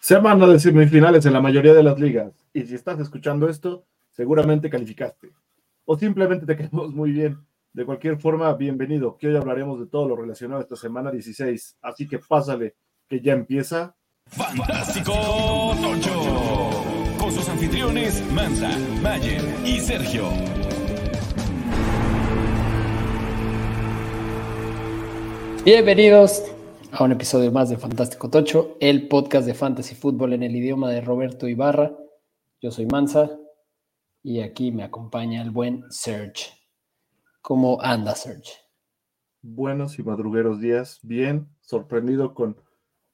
Semana de semifinales en la mayoría de las ligas. Y si estás escuchando esto, seguramente calificaste. O simplemente te quedamos muy bien. De cualquier forma, bienvenido, que hoy hablaremos de todo lo relacionado a esta semana 16. Así que pásale, que ya empieza. Fantástico Tocho. Con sus anfitriones Mansa, Mayer y Sergio. Bienvenidos a un episodio más de Fantástico Tocho, el podcast de fantasy fútbol en el idioma de Roberto Ibarra. Yo soy Mansa y aquí me acompaña el buen Serge. ¿Cómo anda Serge? Buenos y madrugueros días. Bien, sorprendido con,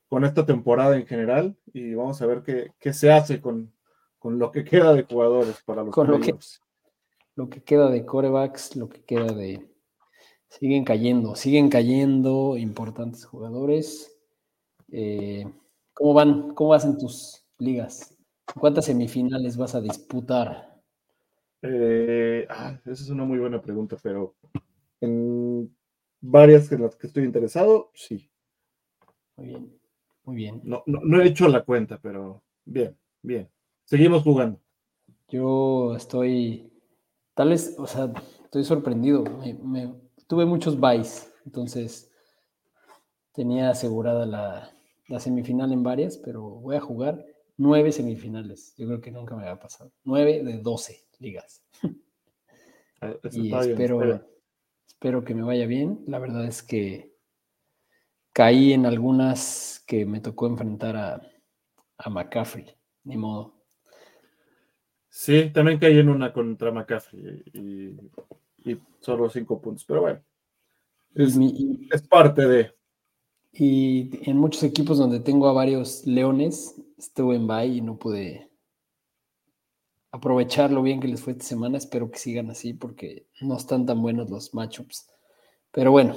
con esta temporada en general y vamos a ver qué, qué se hace con, con, lo que queda de jugadores para los con lo que, lo que queda de corebacks, lo que queda de Siguen cayendo, siguen cayendo importantes jugadores. Eh, ¿Cómo van? ¿Cómo vas en tus ligas? ¿Cuántas semifinales vas a disputar? Eh, ah, esa es una muy buena pregunta, pero en varias en las que estoy interesado, sí. Muy bien, muy bien. No, no, he hecho la cuenta, pero bien, bien. Seguimos jugando. Yo estoy, tal vez, o sea, estoy sorprendido. me, tuve muchos buys, entonces tenía asegurada la, semifinal en varias, pero voy a jugar nueve semifinales. Yo creo que nunca me había pasado. Nueve de doce ligas. Ah, y espero, espero que me vaya bien. La verdad es que caí en algunas que me tocó enfrentar a, a McCaffrey, ni modo. Sí, también caí en una contra McCaffrey y y solo cinco puntos. Pero bueno, es, parte de. Y en muchos equipos donde tengo a varios leones, estuve en bye y no pude aprovechar lo bien que les fue esta semana. Espero que sigan así porque no están tan buenos los matchups. Pero bueno,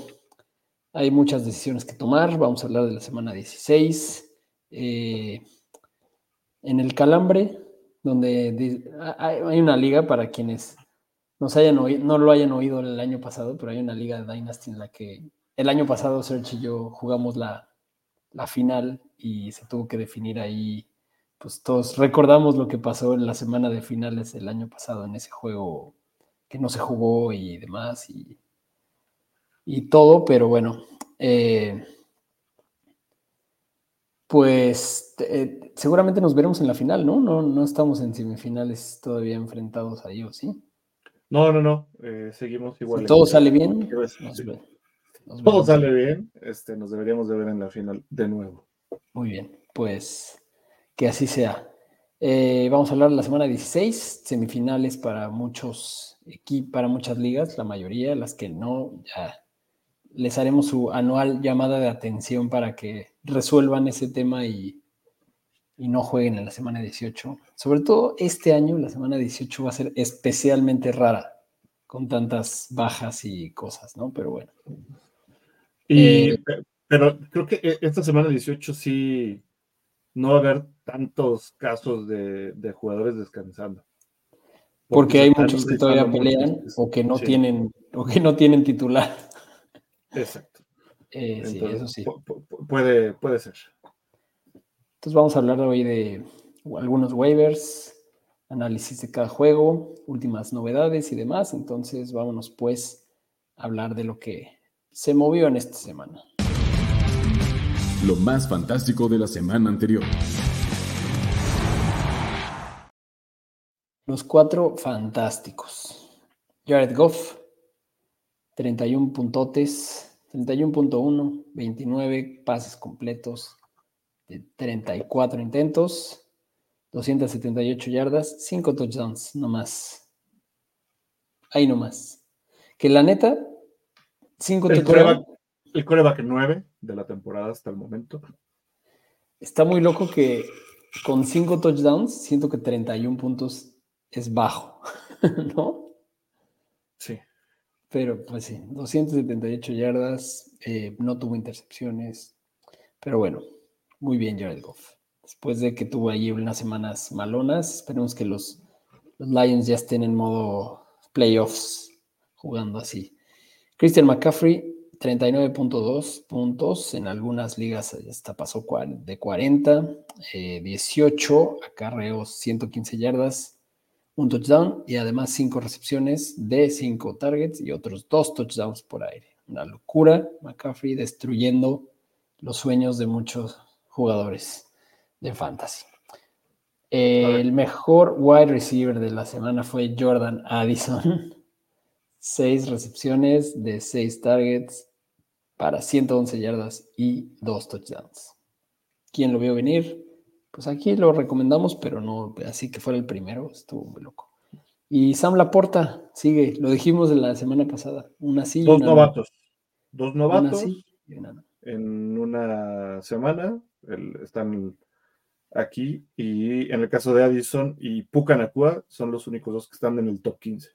hay muchas decisiones que tomar. Vamos a hablar de la semana 16. Eh, en el Calambre, donde hay una liga para quienes hayan no lo hayan oído el año pasado, pero hay una liga de Dynasty en la que el año pasado Serge y yo jugamos la, la final y se tuvo que definir ahí, pues todos recordamos lo que pasó en la semana de finales del año pasado en ese juego que no se jugó y demás y, y todo, pero bueno, eh, pues eh, seguramente nos veremos en la final, ¿no? ¿no? No estamos en semifinales todavía enfrentados a ellos, ¿sí? No, no, no. Eh, seguimos igual. todo sale bien. todo sale bien. Este, nos deberíamos de ver en la final de nuevo. Muy bien, pues que así sea. Eh, vamos a hablar de la semana 16, semifinales para muchos equipos, para muchas ligas, la mayoría, las que no, ya les haremos su anual llamada de atención para que resuelvan ese tema y y no jueguen en la semana 18. Sobre todo este año, la semana 18 va a ser especialmente rara, con tantas bajas y cosas, ¿no? Pero bueno. Y, eh, pero creo que e, esta semana 18 sí no va a haber tantos casos de, jugadores descansando. Porque, hay muchos que todavía pelean o que no tienen o que no tienen titular. Exacto. Eh, sí, eso sí. Puede, puede ser. Entonces vamos a hablar hoy de algunos waivers, análisis de cada juego, últimas novedades y demás. Entonces vámonos pues a hablar de lo que se movió en esta semana. Lo más fantástico de la semana anterior. Los cuatro fantásticos. Jared Goff, 31 puntotes, 31.1, 29 pases completos, 34 intentos, 278 yardas, 5 touchdowns, no más. Ahí nomás. Que la neta, 5 touchdowns. El coreback 9 de la temporada hasta el momento. Está muy loco que con 5 touchdowns, siento que 31 puntos es bajo, ¿no? Sí. Pero pues sí, 278 yardas, eh, no tuvo intercepciones, pero bueno, muy bien, Jared Goff. Después de que tuvo ahí unas semanas malonas, esperemos que los, Lions ya estén en modo playoffs jugando así. Christian McCaffrey, 39.2 puntos, en algunas ligas hasta pasó de 40, 18 acarreos, 115 yardas, un touchdown y además 5 recepciones de 5 targets y otros 2 touchdowns por aire. Una locura, McCaffrey destruyendo los sueños de muchos jugadores de fantasy. El mejor wide receiver de la semana fue Jordan Addison. 6 recepciones de 6 targets, para 111 yardas y 2 touchdowns. ¿Quién lo vio venir? Pues aquí lo recomendamos, pero no así que fuera el primero, estuvo muy loco. Y Sam Laporta sigue, lo dijimos la semana pasada, una sí. Dos novatos. Dos novatos. en una semana están aquí y en el caso de Addison y Pucanacua son los únicos dos que están en el top 15.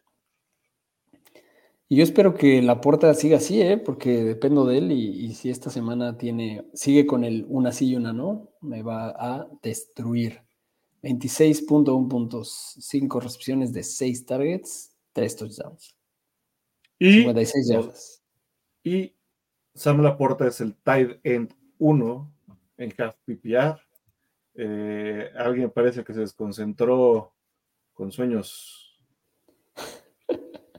Y yo espero que la puerta siga así, ¿eh? porque dependo de él y, si esta semana tiene, sigue con el una sí y una no, me va a destruir. 26.1 puntos, 5 recepciones de 6 targets, 3 touchdowns. Y, 56 yardas. Y Sam Laporta es el tight end 1 en half PPR. Eh, alguien parece que se desconcentró con sueños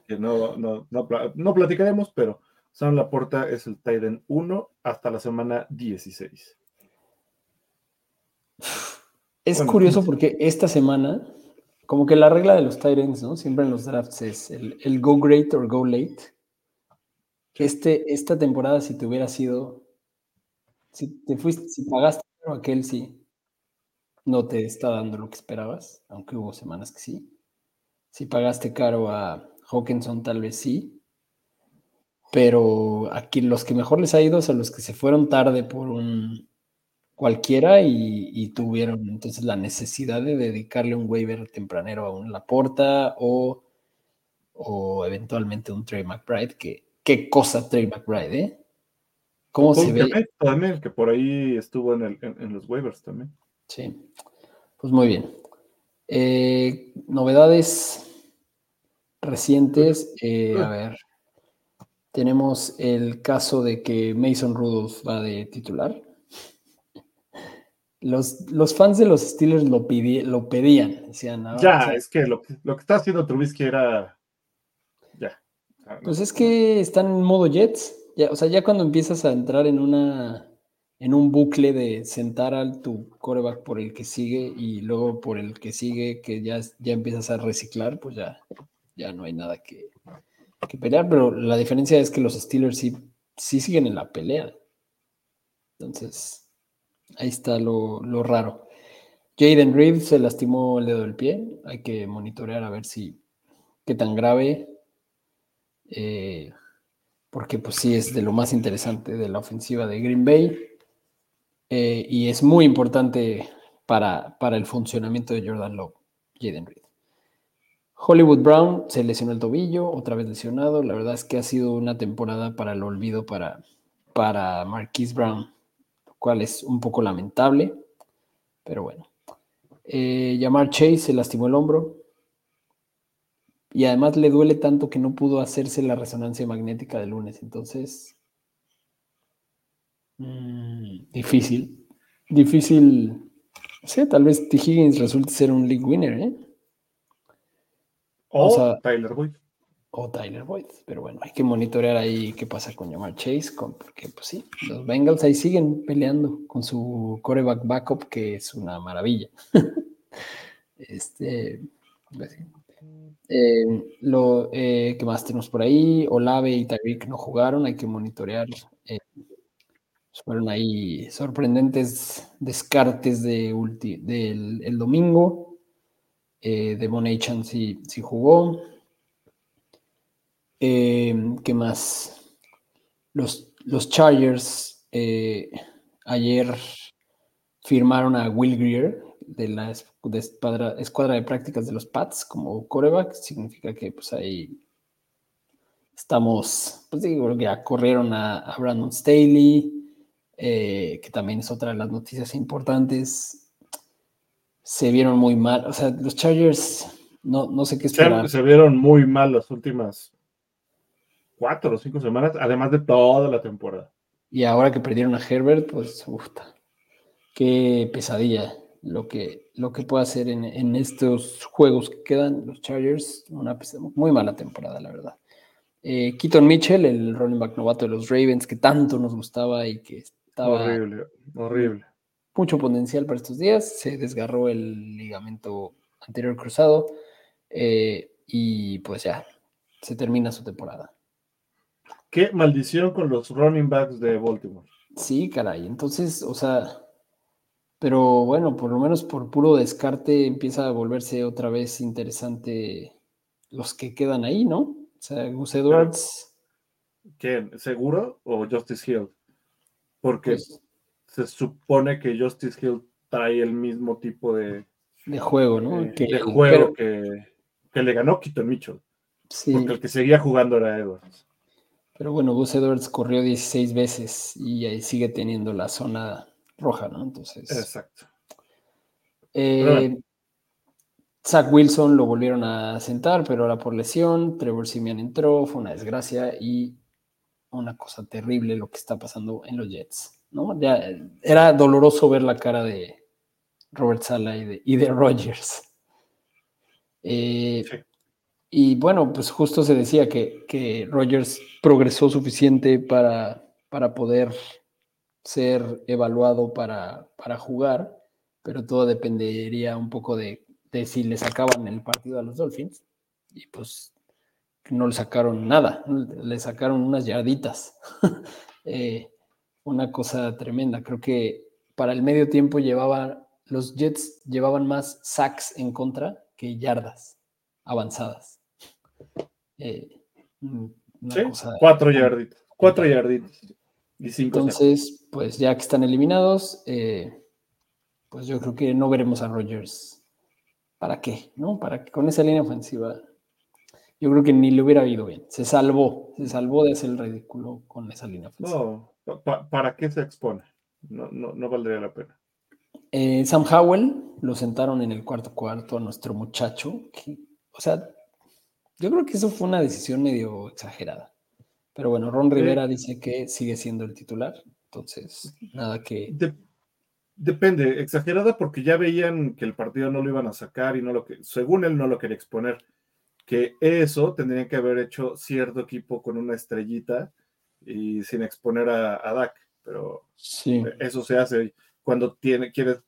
que no, no, no, platicaremos, pero Sam Laporta es el Titan 1 hasta la semana 16. Es curioso porque esta semana, como que la regla de los Titans, ¿no? Siempre en los drafts es el, go great or go late. Este, esta temporada, si te hubiera sido, si te fuiste, si pagaste aquel sí, no te está dando lo que esperabas, aunque hubo semanas que sí. Si pagaste caro a Hawkinson tal vez sí, pero aquí los que mejor les ha ido son los que se fueron tarde por un cualquiera y, tuvieron entonces la necesidad de dedicarle un waiver tempranero a un Laporta o, o eventualmente un Trey McBride, qué cosa Trey McBride, ¿eh? ¿Cómo se ve? También, que por ahí estuvo en, los waivers también. Sí, pues muy bien. Eh, novedades recientes, eh, a ver, tenemos el caso de que Mason Rudolph va de titular. Los, los fans de los Steelers lo, lo pedían. Decían, ah, ya, es que lo, lo, que está haciendo Trubisky era. Ya. Pues es que están en modo Jets. Ya, o sea, ya cuando empiezas a entrar en una en un bucle de sentar a tu coreback por el que sigue y luego por el que sigue, que ya, ya empiezas a reciclar, pues ya, ya no hay nada que, pelear, pero la diferencia es que los Steelers sí, sí siguen en la pelea. Entonces, ahí está lo, raro. Jaden Reed se lastimó el dedo del pie. Hay que monitorear a ver si qué tan grave. Eh, porque pues sí es de lo más interesante de la ofensiva de Green Bay. Eh, y es muy importante para, para el funcionamiento de Jordan Love, Jaden Reed. Hollywood Brown se lesionó el tobillo, otra vez lesionado. La verdad es que ha sido una temporada para el olvido para, para Marquise Brown, lo cual es un poco lamentable, pero bueno. Eh, Yamar Chase se lastimó el hombro y además le duele tanto que no pudo hacerse la resonancia magnética del lunes. Entonces, mm, difícil, difícil. No sé, tal vez T. Higgins resulte ser un league winner, ¿eh? O, Tyler Boyd. O Tyler Boyd. Pero bueno, hay que monitorear ahí qué pasa con Jamar Chase, porque pues sí, los Bengals ahí siguen peleando con su coreback backup, que es una maravilla. este, pues eh, lo eh, que más tenemos por ahí, Olave y Tyreek no jugaron, hay que monitorear. Eh, fueron ahí sorprendentes descartes de del el domingo. Eh, de Monachan sí, jugó. ¿Qué más? Los, los Chargers ayer firmaron a Will Greer de la escuadra, de prácticas de los Pats como coreback. Significa que pues ahí estamos, pues digo, ya corrieron a, Brandon Staley, que también es otra de las noticias importantes se vieron muy mal. O sea, los Chargers, no, no sé qué esperar. Se, vieron muy mal las últimas cuatro o cinco semanas, además de toda la temporada. Y ahora que perdieron a Herbert, pues, uf, qué pesadilla lo que, lo que puede hacer en, estos juegos que quedan los Chargers. Una muy mala temporada, la verdad. Eh, Keaton Mitchell, el running back novato de los Ravens, que tanto nos gustaba y que estaba... Horrible, horrible. Mucho potencial para estos días. Se desgarró el ligamento anterior cruzado. Eh, y pues ya, se termina su temporada. Qué maldición con los running backs de Baltimore. Sí, caray. Entonces, o sea, pero bueno, por lo menos por puro descarte empieza a volverse otra vez interesante los que quedan ahí, ¿no? O sea, Gus Edwards. ¿Quién? ¿Seguro o Justice Hill? Porque pues se supone que Justice Hill trae el mismo tipo de, de juego, ¿no? De, que, juego que, le ganó Keaton Mitchell. Sí. Porque el que seguía jugando era Edwards. Pero bueno, Gus Edwards corrió 16 veces y ahí sigue teniendo la zona roja, ¿no? Entonces. Exacto. Eh, Zach Wilson lo volvieron a sentar, pero ahora por lesión. Trevor Simeon entró, fue una desgracia y una cosa terrible lo que está pasando en los Jets, ¿no? Ya era doloroso ver la cara de Robert Sala y de, y de Rogers. Eh, y bueno, pues justo se decía que, que Rogers progresó suficiente para, para poder ser evaluado para, para jugar, pero todo dependería un poco de, de, si le sacaban el partido a los Dolphins. Y pues no le sacaron nada, le sacaron unas yarditas. Eh, una cosa tremenda. Creo que para el medio tiempo llevaba, los Jets llevaban más sacks en contra que yardas avanzadas. Eh, cuatro yarditas. Cuatro yarditas. Entonces, pues ya que están eliminados, eh, pues yo creo que no veremos a Rogers. ¿Para qué? ¿No? Para que con esa línea ofensiva, yo creo que ni le hubiera ido bien. Se salvó, se salvó de hacer el ridículo con esa línea ofensiva. No, ¿para qué se expone? No, no, no valdría la pena. Eh, Sam Howell lo sentaron en el cuarto cuarto a nuestro muchacho. o sea, yo creo que eso fue una decisión medio exagerada. Pero bueno, Ron Rivera dice que sigue siendo el titular, entonces nada que... depende, exagerada porque ya veían que el partido no lo iban a sacar y no lo que, según él no lo quería exponer, que eso tendría que haber hecho cierto equipo con una estrellita y sin exponer a, a Dak, pero sí. eso se hace cuando tiene, quieres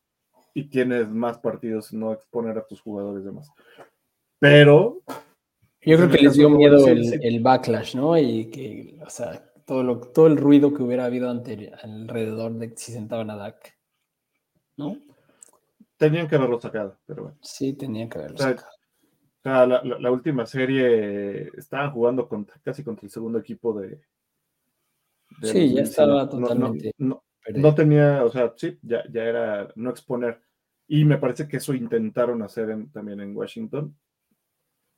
y tienes más partidos, no exponer a tus jugadores demás. Pero yo creo que les dio miedo el, backlash, ¿no? Y que, o sea, todo, lo, todo el ruido que hubiera habido ante, alrededor de si sentaban a Dak, ¿no? Tenían que haberlo sacado, pero bueno. Sí, tenían que haberlo o sea, sacado. la, última serie estaban jugando casi contra el segundo equipo de. sí, ya estaba totalmente. No, no, tenía, o sea, sí, ya, ya era no exponer. Y me parece que eso intentaron hacer también en Washington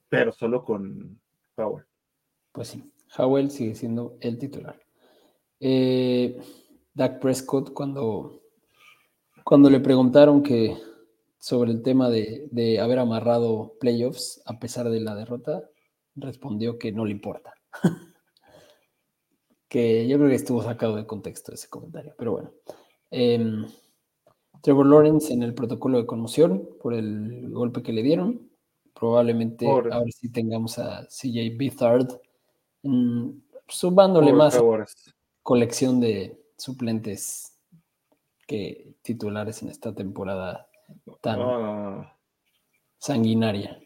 pero solo con Howell. Pues sí, Howell sigue siendo el titular. Eh, Dak Prescott, cuando, cuando le preguntaron que sobre el tema de, haber amarrado playoffs a pesar de la derrota, respondió que no le importa. que yo creo que estuvo sacado de contexto ese comentario, pero bueno. Em, Trevor Lawrence en el protocolo de conmoción por el golpe que le dieron. Probablemente ahora sí tengamos a CJ Beathard mm, sumándole más colección de suplentes que titulares en esta temporada tan sanguinaria.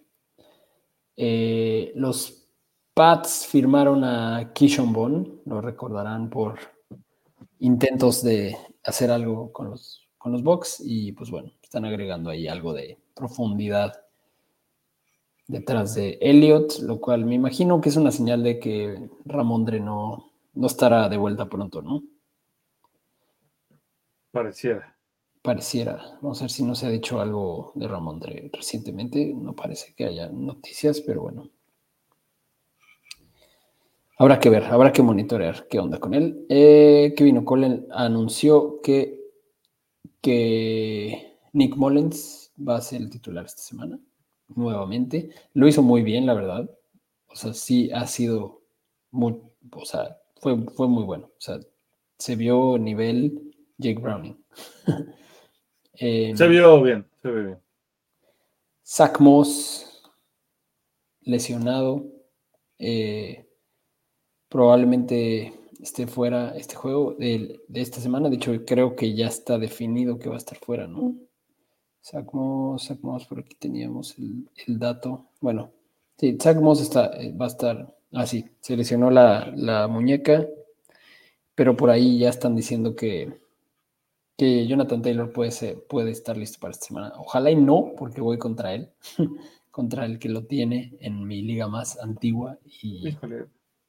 Eh, los Pats firmaron a Kishon Bond, lo recordarán por intentos de hacer algo con los, con los Bucks y pues bueno, están agregando ahí algo de profundidad detrás de Elliot, lo cual me imagino que es una señal de que Ramondre no, no estará de vuelta pronto, ¿no? Pareciera. Pareciera. Vamos a ver si no se ha dicho algo de Ramondre recientemente. No parece que haya noticias, pero bueno. Habrá que ver, habrá que monitorear qué onda con él. Eh, Kevin O'Connell anunció que, que Nick Mullens va a ser el titular esta semana nuevamente. Lo hizo muy bien, la verdad. O sea, sí ha sido o sea, fue, fue muy bueno. O sea, se vio nivel Jake Browning. Em, se vio bien, se vio bien. Zach Moss, lesionado. Eh, probablemente esté fuera este juego de, esta semana. De hecho, creo que ya está definido que va a estar fuera, ¿no? Zach Moss, por aquí teníamos el, dato. Bueno, sí, Zach Moss está, eh, va a estar. Ah, sí, se lesionó la, muñeca, pero por ahí ya están diciendo que, que Jonathan Taylor puede, puede estar listo para esta semana. Ojalá y no, porque voy contra él, contra el que lo tiene en mi liga más antigua. Y...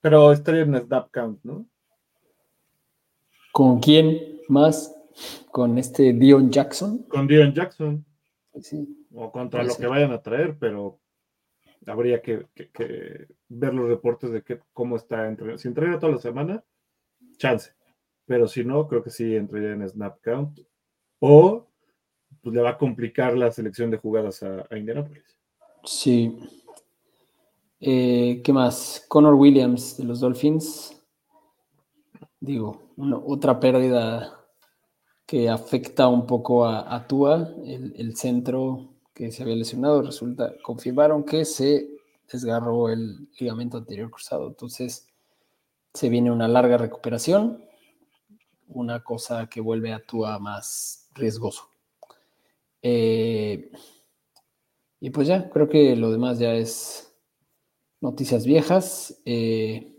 pero estaría en snap count, ¿no? ¿Con quién más? ¿Con este Dion Jackson? Con Dion Jackson. Sí. O contra lo que vayan a traer, pero habría que, ver los reportes de que, cómo está entrenando. Si entrena toda la semana, chance. Pero si no, creo que sí entraría en snap count. O pues le va a complicar la selección de jugadas a, a Indianapolis. Sí. Eh, ¿Qué más? Connor Williams de los Dolphins digo, otra pérdida que afecta un poco a, Tua, el, centro que se había lesionado, resulta, confirmaron que se desgarró el ligamento anterior cruzado. Entonces, se viene una larga recuperación, una cosa que vuelve a Tua más riesgoso. Eh, y pues ya, creo que lo demás ya es noticias viejas. Eh,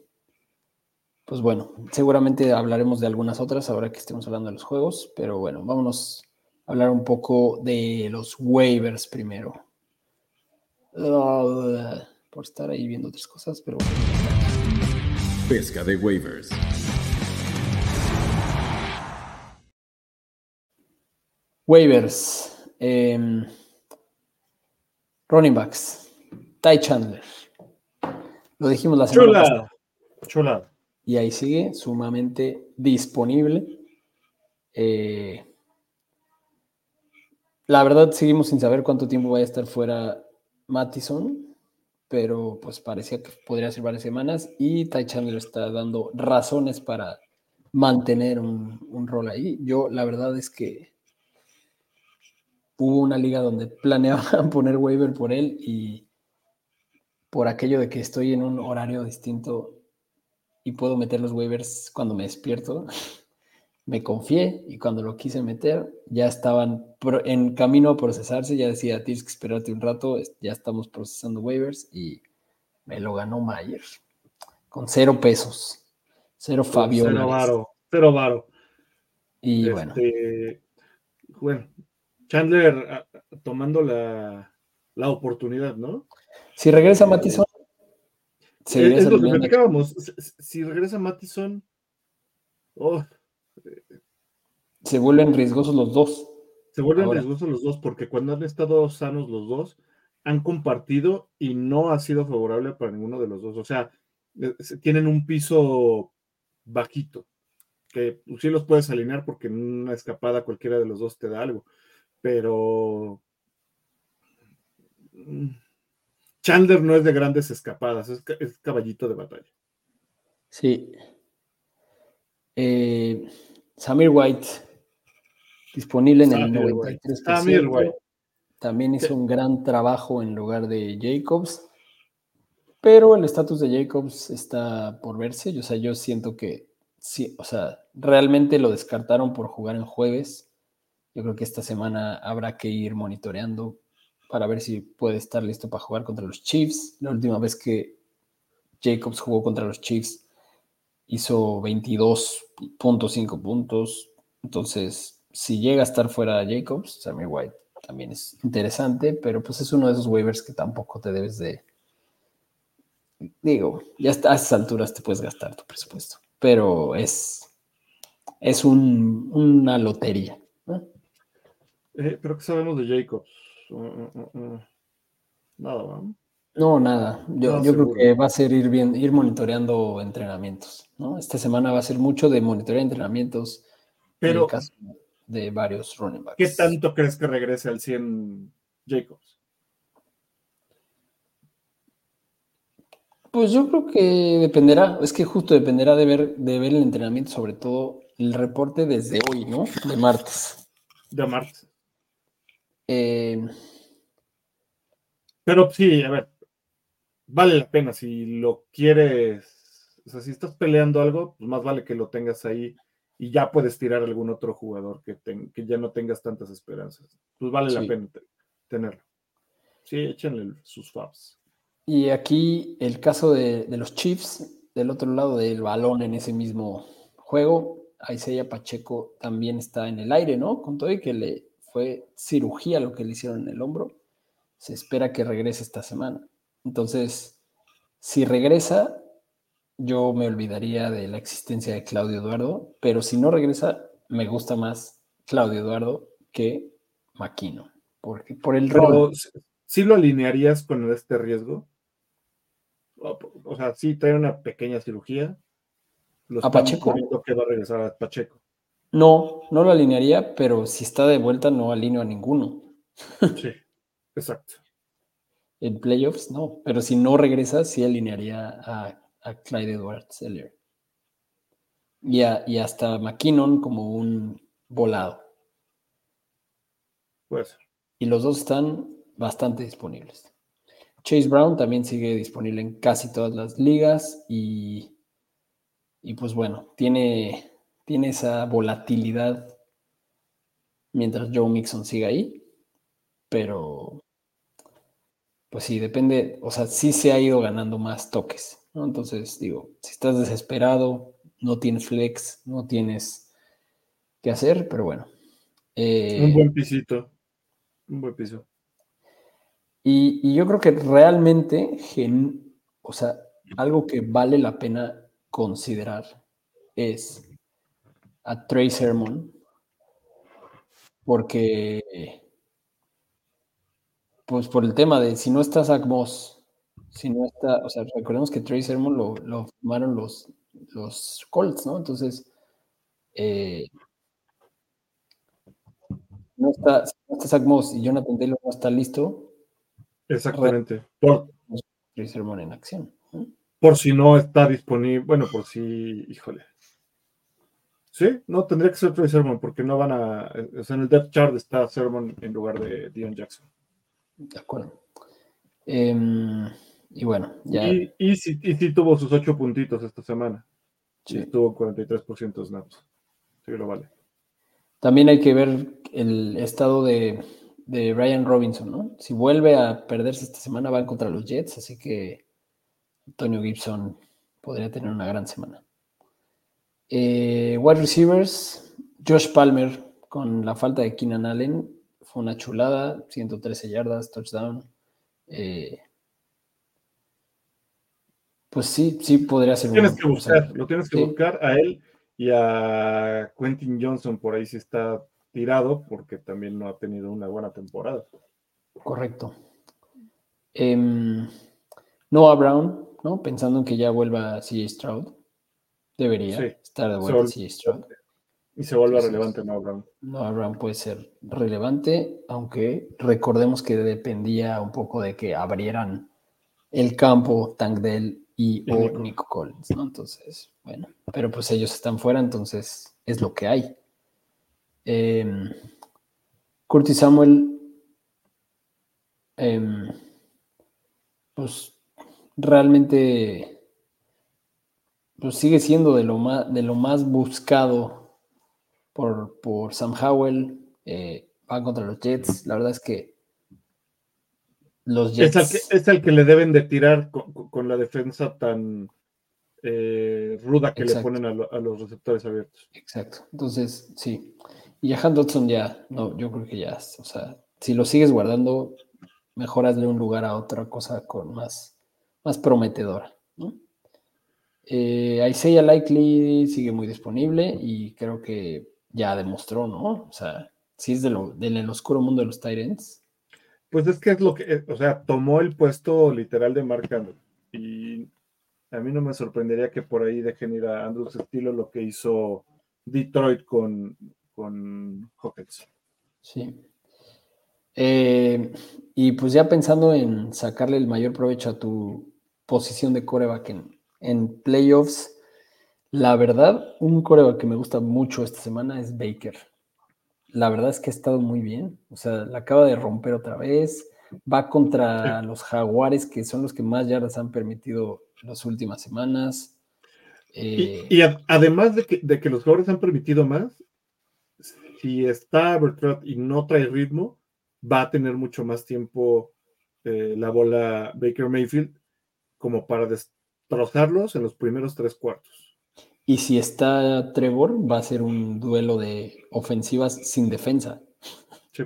pues bueno, seguramente hablaremos de algunas otras ahora que estemos hablando de los juegos, pero bueno, vámonos a hablar un poco de los waivers primero. por estar ahí viendo otras cosas, pero bueno. Pesca de waivers. Waivers. Em, running backs. Ty Chandler. Lo dijimos la semana pasada. Chula y ahí sigue sumamente disponible. Eh, la verdad, seguimos sin saber cuánto tiempo va a estar fuera Mattison, pero pues parecía que podría ser varias semanas y Ty Chandler está dando razones para mantener un, rol ahí. Yo, la verdad es que hubo una liga donde planeaban poner waiver por él y por aquello de que estoy en un horario distinto, y puedo meter los waivers cuando me despierto. me confié y cuando lo quise meter ya estaban en camino a procesarse, ya decía, tienes que esperarte un rato, ya estamos procesando waivers y me lo ganó Mayer con cero pesos, cero Fabio. Cero varo, cero varo. Y bueno. Este, bueno, Chandler ah, tomando la, la oportunidad, ¿no? Si regresa Matison, eh, es, lo que platicábamos. Si, regresa Mattison, oh, se vuelven riesgosos los dos. Se vuelven riesgosos los dos porque cuando han estado sanos los dos, han compartido y no ha sido favorable para ninguno de los dos. O sea, eh, tienen un piso bajito, que sí los puedes alinear porque en una escapada cualquiera de los dos te da algo, pero mm, Chandler no es de grandes escapadas, es, caballito de batalla. Sí. Eh, Samir White, disponible en el 93%. Samir White. También hizo un gran trabajo en lugar de Jacobs, pero el estatus de Jacobs está por verse. O sea, yo siento que sí, o sea, realmente lo descartaron por jugar en jueves. Yo creo que esta semana habrá que ir monitoreando para ver si puede estar listo para jugar contra los Chiefs. La última vez que Jacobs jugó contra los Chiefs hizo 22.5 puntos. Entonces, si llega a estar fuera Jacobs, Sammy White también es interesante, pero pues es uno de esos waivers que tampoco te debes de... Digo, ya a estas alturas te puedes gastar tu presupuesto, pero es, es una lotería. Eh, pero ¿qué sabemos de Jacobs? Nada, ¿no? nada. Yo, creo que va a ser ir bien, ir monitoreando entrenamientos, ¿no? Esta semana va a ser mucho de monitorear entrenamientos Pero, en el caso de varios running backs. ¿Qué tanto crees que regrese al 100 Jacobs? Pues yo creo que dependerá, es que justo dependerá de ver, de ver el entrenamiento, sobre todo el reporte desde hoy, ¿no? De martes. De martes. Eh, Pero sí, a ver, vale la pena si lo quieres, o sea, si estás peleando algo, pues más vale que lo tengas ahí y ya puedes tirar a algún otro jugador que, que ya no tengas tantas esperanzas. Pues vale la pena te- tenerlo. Sí, échenle sus fabs. y aquí el caso de, de los Chiefs, del otro lado del balón en ese mismo juego, Isaiah Pacheco también está en el aire, ¿no? Con todo y que le fue cirugía lo que le hicieron en el hombro, se espera que regrese esta semana. Entonces, si regresa, yo me olvidaría de la existencia de Claudio Eduardo, pero si no regresa, me gusta más Claudio Eduardo que Maquino, porque por el rol. ¿sí lo alinearías con este riesgo? O, o sea, sí trae una pequeña cirugía. Lo ¿A Pacheco? que va a regresar a Pacheco. No, no lo alinearía, pero si está de vuelta no alineo a ninguno. Sí, exacto. En playoffs no, pero si no regresa, sí alinearía a, a Clyde Edwards Seller. Y, y hasta McKinnon como un volado. Puede ser. Y los dos están bastante disponibles. Chase Brown también sigue disponible en casi todas las ligas y, y pues bueno, tiene, tiene esa volatilidad mientras Joe Mixon siga ahí, pero pues sí, depende, o sea, sí se ha ido ganando más toques, ¿no? Entonces digo, si estás desesperado, no tienes flex, no tienes qué hacer, pero bueno. Eh, Un buen pisito. Un buen piso. Y, y yo creo que realmente, gen- o sea, algo que vale la pena considerar es a Trey Sermon, porque, pues por el tema de si no está Zach Moss, si no está, o sea, recordemos que Trey Sermon lo, lo firmaron los, los Colts, ¿no? Entonces, eh, no está, si no está Zach Moss y Jonathan Taylor no está listo, Exactamente. Por, Trey Sermon en acción. por si no está disponible. Bueno, por si, híjole. Sí, no, tendría que ser Trey Sermon porque no van a. o sea, en el depth chart está Sermon en lugar de Dion Jackson. De acuerdo. Em, y bueno, ya. Y, y, sí, y sí tuvo sus ocho puntitos esta semana. sí. Y estuvo 43% de snaps. Sí, lo vale. También hay que ver el estado de, de Ryan Robinson, ¿no? Si vuelve a perderse esta semana, va contra los Jets, así que Antonio Gibson podría tener una gran semana. Eh, wide receivers, Josh Palmer, con la falta de Keenan Allen, fue una chulada, 113 yardas, touchdown. Eh, pues sí, sí podría ser Tienes uno, que o sea, buscar, lo tienes que sí. buscar a él y a Quentin Johnson por ahí sí está tirado porque también no ha tenido una buena temporada. Correcto. Em, Noah Brown, ¿no? Pensando en que ya vuelva CJ Stroud. Debería Sí. estar de vuelta Stroud. Y se vuelve Entonces, relevante Noah Brown. Noah Brown puede ser relevante, aunque recordemos que dependía un poco de que abrieran el campo Tank Dell y Y o Nico. Nico Collins, ¿no? Entonces, bueno, pero pues ellos están fuera, entonces es lo que hay. Em, Curtis Samuel, em, pues realmente pues sigue siendo de lo más, de lo más buscado por, por Sam Howell. eh, van contra los Jets. La verdad es que los Es Jets. el, que, es el que le deben de tirar con, con la defensa tan eh, ruda que Exacto. le ponen a, lo- a los receptores abiertos. Exacto. Entonces, sí. Y a Han Dodson ya, no, yo creo que ya, o sea, si lo sigues guardando, mejor hazle un lugar a otra cosa con más, más prometedora. Eh, Isaiah Likely sigue muy disponible y creo que ya demostró, ¿no? O sea, si es de lo, del oscuro mundo de los Tyrants, Pues es que es lo que, eh, o sea, tomó el puesto literal de Mark Andrews. Y a mí no me sorprendería que por ahí dejen ir a Andrews estilo lo que hizo Detroit con, con Hawkins. sí. Eh, y pues ya pensando en sacarle el mayor provecho a tu posición de coreback en, en playoffs. La verdad, un coreback que me gusta mucho esta semana es Baker. La verdad es que ha estado muy bien. O sea, la acaba de romper otra vez. Va contra los Jaguares, que son los que más yardas han permitido las últimas semanas. Y, y a- además de que, de que los jugadores han permitido más, si está Bertrand y no trae ritmo, va a tener mucho más tiempo eh, la bola Baker Mayfield como para destrozarlos en los primeros tres cuartos. Y si está Trevor, va a ser un duelo de ofensivas sin defensa. Sí.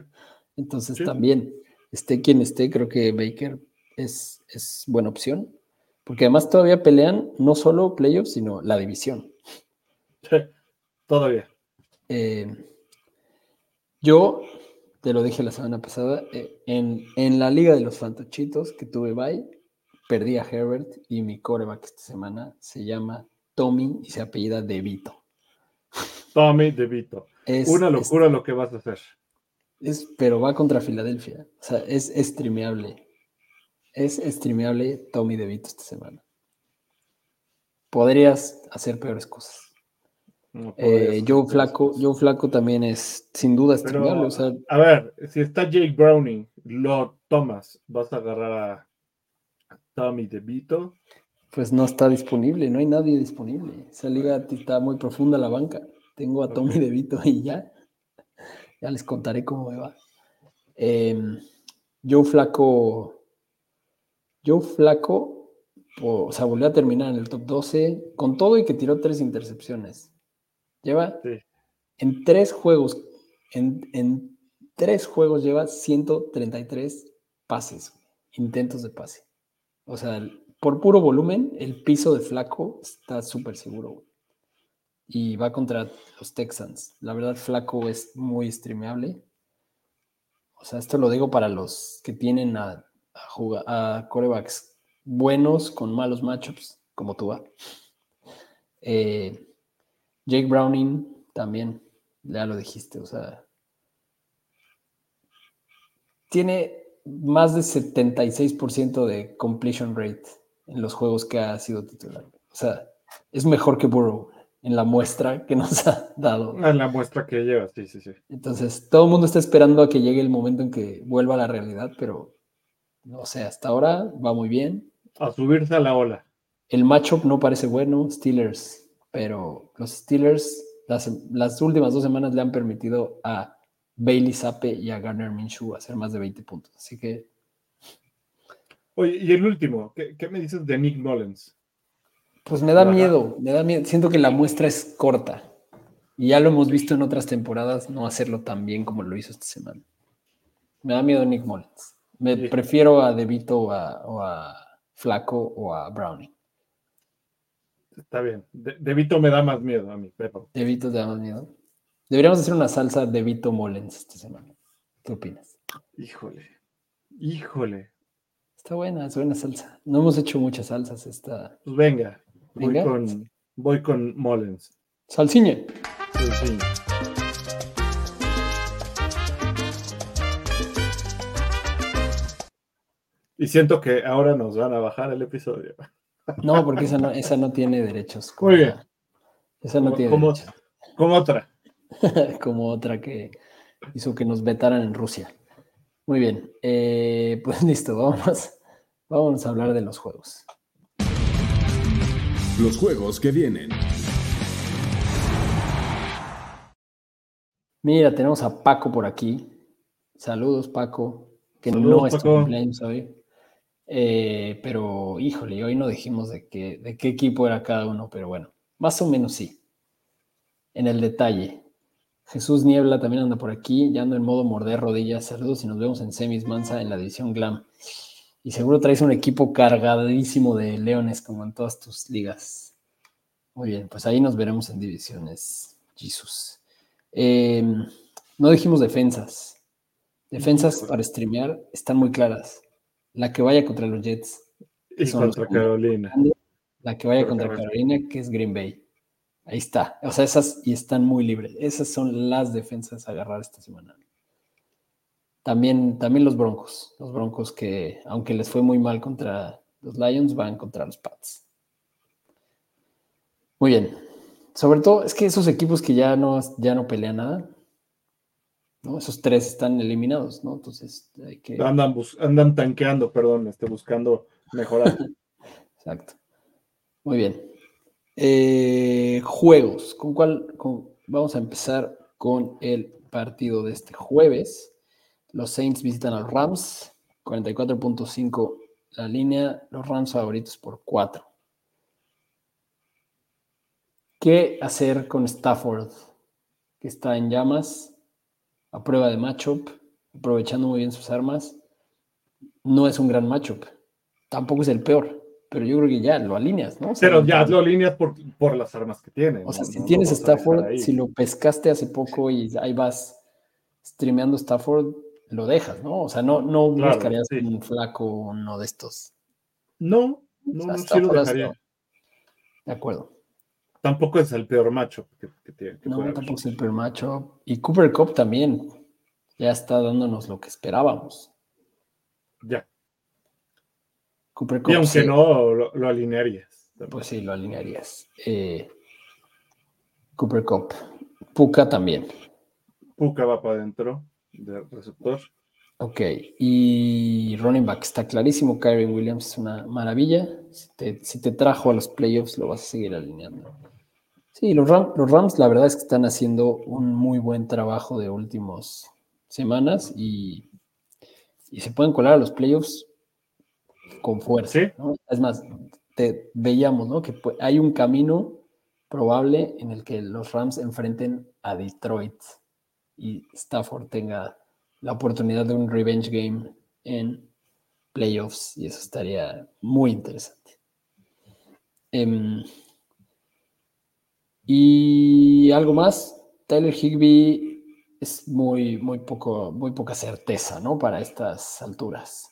Entonces Sí. también, esté quien esté, creo que Baker es, es buena opción. Porque además todavía pelean no solo playoffs, sino la división. Todavía. Eh, yo, te lo dije la semana pasada, eh, en, en la liga de los fantochitos que tuve bye, perdí a Herbert y mi coreback esta semana se llama Tommy y se apellida DeVito. Tommy DeVito. Es, Una es- locura lo que vas a hacer. es- pero va contra Filadelfia. O sea, es streameable. Es streameable Tommy DeVito esta semana. Podrías hacer peores cosas. No Eh, Joe. Flaco, Joe Flaco también es sin duda Pero, streameable. O sea, a ver, si está Jake Browning, lo tomas, vas a agarrar a Tommy DeVito. Pues no está disponible, no hay nadie disponible. Esa liga está muy profunda la banca. Tengo a Tommy. DeVito y ya. Ya les contaré cómo me va. Em, Joe Flaco. Joe Flaco, o, o sea, volvió a terminar en el top 12 con todo y que tiró tres intercepciones. Lleva Sí. en tres juegos, en, en tres juegos lleva 133 pases, intentos de pase. O sea, por puro volumen, el piso de Flaco está súper seguro. Y va contra los Texans. La verdad, Flaco es muy streameable. O sea, esto lo digo para los que tienen a, a, juga- a corebacks buenos con malos matchups, como tú. Eh, Jake Browning también, ya lo dijiste, o sea, tiene más de 76% de completion rate en los juegos que ha sido titular. O sea, es mejor que Burrow en la muestra que nos ha dado. En la muestra que lleva, sí, sí, sí. Entonces, todo el mundo está esperando a que llegue el momento en que vuelva a la realidad, pero no sé, hasta ahora va muy bien. A subirse a la ola. El matchup no parece bueno, Steelers, pero los Steelers las, las últimas dos semanas le han permitido a Bailey Zappe y a Garner Minshew hacer más de 20 puntos. Así que Oye, y el último, ¿qué, qué me dices de Nick Mullens? Pues me da Ajá. miedo, me da miedo. Siento que la muestra es corta. Y ya lo hemos visto en otras temporadas no hacerlo tan bien como lo hizo esta semana. Me da miedo Nick Mullins. Me Sí. prefiero a DeVito o a, o a Flaco o a Browning. Está bien. De, de Vito me da más miedo a mí, pero DeVito te da más miedo. Deberíamos hacer una salsa DeVito Mullins esta semana. ¿Qué opinas? híjole, híjole. Está buena, es buena salsa. No hemos hecho muchas salsas esta. Pues venga, voy con, voy con Mullens. Salsiña. Sí. Y siento que ahora nos van a bajar el episodio. No, porque esa no, esa no tiene derechos. Muy bien. Esa no Como- tiene como- derechos. Como otra. como otra que hizo que nos vetaran en Rusia. Muy bien, eh, pues listo, vamos, vamos a hablar de los juegos. Los juegos que vienen. Mira, tenemos a Paco por aquí. Saludos, Paco, que no Saludos, es tu Paco. cumpleaños hoy. Eh, pero, híjole, hoy no dijimos de qué, de qué equipo era cada uno, pero bueno, más o menos sí. En el detalle. Jesús Niebla también anda por aquí, ya ando en modo morder rodillas. Saludos y nos vemos en Semis Mansa en la división Glam. Y seguro traes un equipo cargadísimo de leones como en todas tus ligas. Muy bien, pues ahí nos veremos en divisiones. Jesus. Eh, no dijimos defensas. Defensas para streamear están muy claras. La que vaya contra los Jets, Y contra Carolina. la que vaya Contra. Carolina, que es Green Bay. Ahí está. O sea, esas y están muy libres. Esas son las defensas a agarrar esta semana. También, también los Broncos. Los Broncos que, aunque les fue muy mal contra Los Lions van contra los Pats. Muy bien. Sobre todo, es que esos equipos que ya no, ya no pelean nada, ¿no? Esos tres están eliminados, ¿no? Entonces hay que. Andan, andan tanqueando, perdón, este, buscando mejorar. Exacto. Muy bien. Eh, juegos. ¿Con cuál? Vamos a empezar con el partido de este jueves. Los Saints visitan a los Rams. 44.5 la línea. Los Rams favoritos por 4. ¿Qué hacer con Stafford? Que está en llamas, a prueba de matchup, aprovechando muy bien sus armas. No es un gran matchup. Tampoco es el peor, pero yo creo que ya lo alineas, ¿no? pero ya lo alineas por, por, las armas que tiene. O sea, si tienes Stafford, si lo pescaste hace poco y ahí vas streameando Stafford, lo dejas, ¿no? O sea, no, no buscarías un flaco uno de estos. No, no, no sí lo dejaría. De acuerdo. Tampoco es el peor macho que, tiene. no, tampoco es el peor macho. Y Cooper Cup también ya está dándonos lo que esperábamos. Ya. Cooper Cup. Y aunque no, lo, alinearías. Pues sí, lo alinearías. Eh, Cooper Cup. Puka también. Puka va para adentro del receptor. Ok, y running back, está clarísimo, Kyrie Williams es una maravilla. Si te, trajo a los playoffs, lo vas a seguir alineando. Sí, los, los Rams, la verdad es que están haciendo un muy buen trabajo de últimas semanas y, se pueden colar a los playoffs con fuerza. Es más, te veíamos ¿no? que hay un camino probable en el que los Rams enfrenten a Detroit y Stafford tenga la oportunidad de un revenge game en playoffs y eso estaría muy interesante. Em, y algo más, Tyler Higby es muy, muy, poco, muy poca certeza, ¿no? Para estas alturas.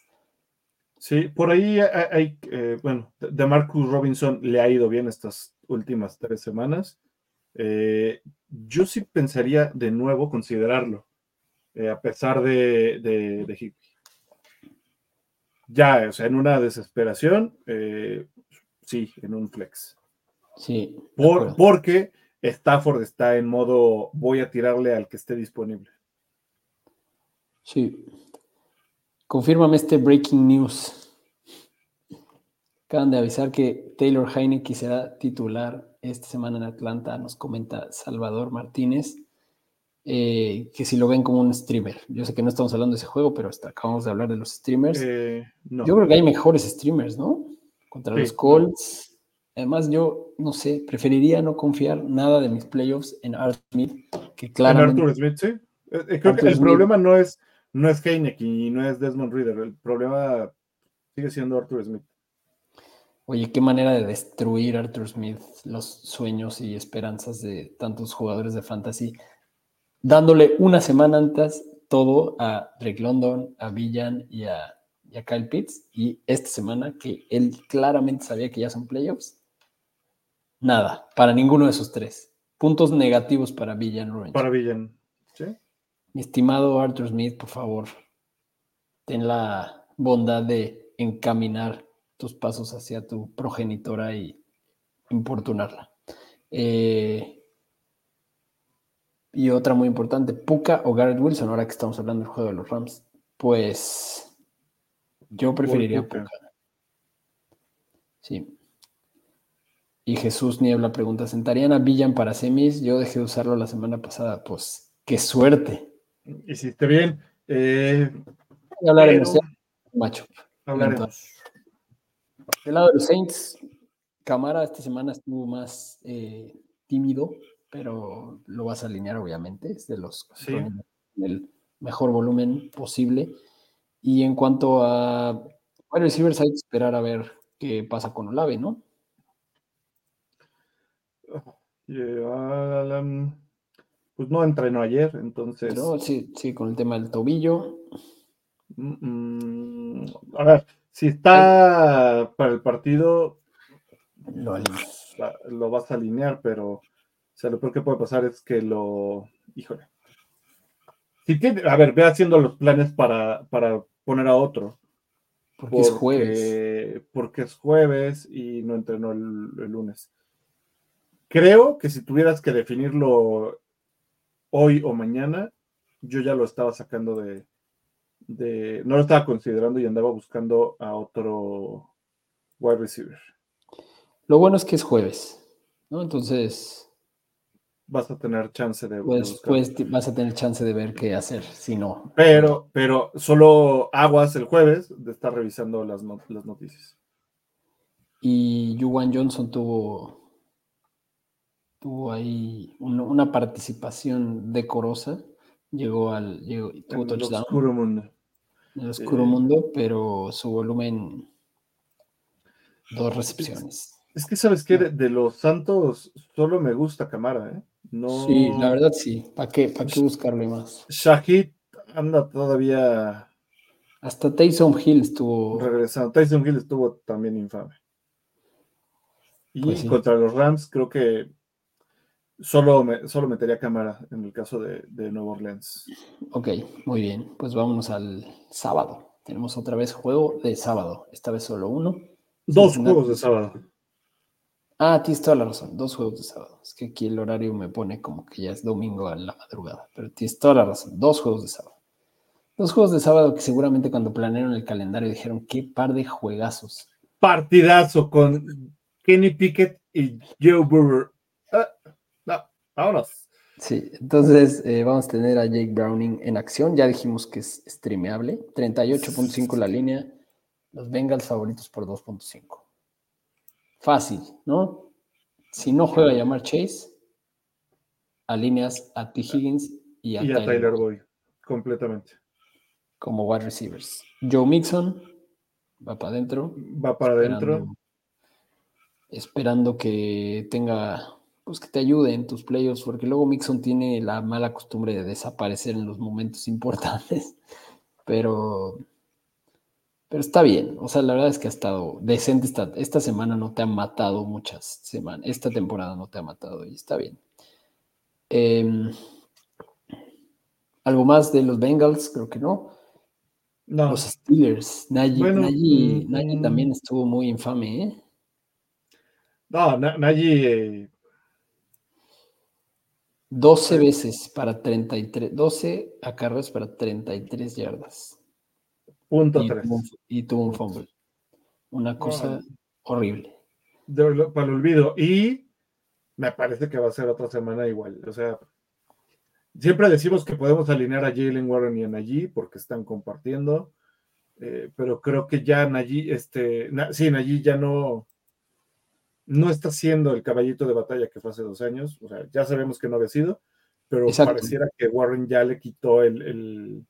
Sí, por ahí hay, eh, bueno, de Marcus Robinson le ha ido bien estas últimas tres semanas. Eh, yo sí pensaría de nuevo considerarlo. Eh, a pesar de, de, Ya, o sea, en una desesperación, sí, en un flex. Sí. Por, porque Stafford está en modo voy a tirarle al que esté disponible. Sí. Confírmame este breaking news. Acaban de avisar que Taylor Heineke será titular esta semana en Atlanta, nos comenta Salvador Martínez. Eh, que si lo ven como un streamer. Yo sé que no estamos hablando de ese juego, pero hasta acabamos de hablar de los streamers. Eh, yo creo que hay mejores streamers, ¿no? Contra los Colts. Además, yo no sé, preferiría no confiar nada de mis playoffs en Art Smith, que claramente. En Arthur Smith, sí. Eh, creo que el problema no es, no es y no es Desmond Reader. El problema sigue siendo Arthur Smith. Oye, qué manera de destruir Arthur Smith los sueños y esperanzas de tantos jugadores de fantasy dándole una semana antes todo a Rick London, a Villan y a, Kyle Pitts. Y esta semana, que él claramente sabía que ya son playoffs, nada, para ninguno de esos tres. Puntos negativos para Villan Ruin. Para Villan, sí. Mi estimado Arthur Smith, por favor, ten la bondad de encaminar tus pasos hacia tu progenitora y importunarla. Eh, y otra muy importante, Puka o Garrett Wilson, ahora que estamos hablando del juego de los Rams. Pues yo preferiría Puka. Sí. Y Jesús Niebla pregunta, ¿sentarían a Villan para semis? Yo dejé de usarlo la semana pasada. Pues qué suerte. Hiciste bien. Eh, hablaremos, macho. Hablaremos. Del lado de los Saints, Camara esta semana estuvo más eh, tímido pero lo vas a alinear obviamente, es de los sí. el mejor volumen posible. Y en cuanto a wide receivers, hay que esperar a ver qué pasa con Olave, ¿no? Pues no entrenó ayer, entonces. sí, sí, con el tema del tobillo. a ver, si está para el partido, lo, lo vas a alinear, pero o sea, lo peor que puede pasar es que lo. Híjole. Si tiene, a ver, ve haciendo los planes para, poner a otro. Porque, es jueves. Porque es jueves y no entrenó el, lunes. Creo que si tuvieras que definirlo hoy o mañana, yo ya lo estaba sacando de, de, no lo estaba considerando y andaba buscando a otro wide receiver. Lo bueno es que es jueves, ¿no? Entonces. Vas a tener chance de. Pues, pues vas a tener chance de ver qué hacer, si no. Pero, pero solo aguas el jueves de estar revisando las, las noticias. Y Yuan Johnson tuvo. Tuvo ahí una participación decorosa. Llegó al. Llegó, tuvo en touchdown. El oscuro mundo. El oscuro mundo, pero su volumen. Dos recepciones. Es que, ¿sabes qué? De, los Santos solo me gusta Camara, ¿eh? No... Sí, la verdad sí. ¿Para qué, ¿Para qué buscarle más? Shahid anda todavía. Hasta Tyson Hill estuvo. Regresando. Tyson Hill estuvo también infame. Y pues contra los Rams, creo que solo, me, solo metería cámara en el caso de, de Nueva Orleans. Ok, muy bien. Pues vámonos al sábado. Tenemos otra vez juego de sábado. Esta vez solo uno. Dos juegos de sábado. Ah, tienes toda la razón, dos juegos de sábado. Es que aquí el horario me pone como que ya es domingo a la madrugada, pero tienes toda la razón, dos juegos de sábado. Dos juegos de sábado que seguramente cuando planearon el calendario dijeron, qué par de juegazos. Partidazo con Kenny Pickett y Joe Burrow. No, vámonos. Sí, entonces eh, vamos a tener a Jake Browning en acción. Ya dijimos que es streameable. 38.5 la línea. Los Bengals favoritos por 2.5 fácil, ¿no? Si no juega a llamar Chase, alineas a T. Higgins y a, Tyler, Boyd, completamente. Como wide receivers. Joe Mixon va para adentro. Va para adentro. Esperando que tenga, pues que te ayude en tus playoffs, porque luego Mixon tiene la mala costumbre de desaparecer en los momentos importantes. Pero pero está bien, o sea, la verdad es que ha estado decente. Esta, esta semana no te ha matado muchas semanas. Esta temporada no te ha matado y está bien. Em, ¿Algo más de los Bengals? Creo que no. No. Los Steelers. Nagy, mm, mm. también estuvo muy infame, ¿eh? No, Nagy. 12 eh, veces para 33, 12 acarreos para 33 yardas. Punto y, 3. Tuvo, y tuvo un fumble. Una cosa horrible. para el olvido. Y me parece que va a ser otra semana igual. O sea, siempre decimos que podemos alinear a Jalen Warren y a Najee porque están compartiendo. Eh, pero creo que ya Najee, este, sí, Najee ya no, no está siendo el caballito de batalla que fue hace dos años. O sea, ya sabemos que no había sido, pero pareciera que Warren ya le quitó el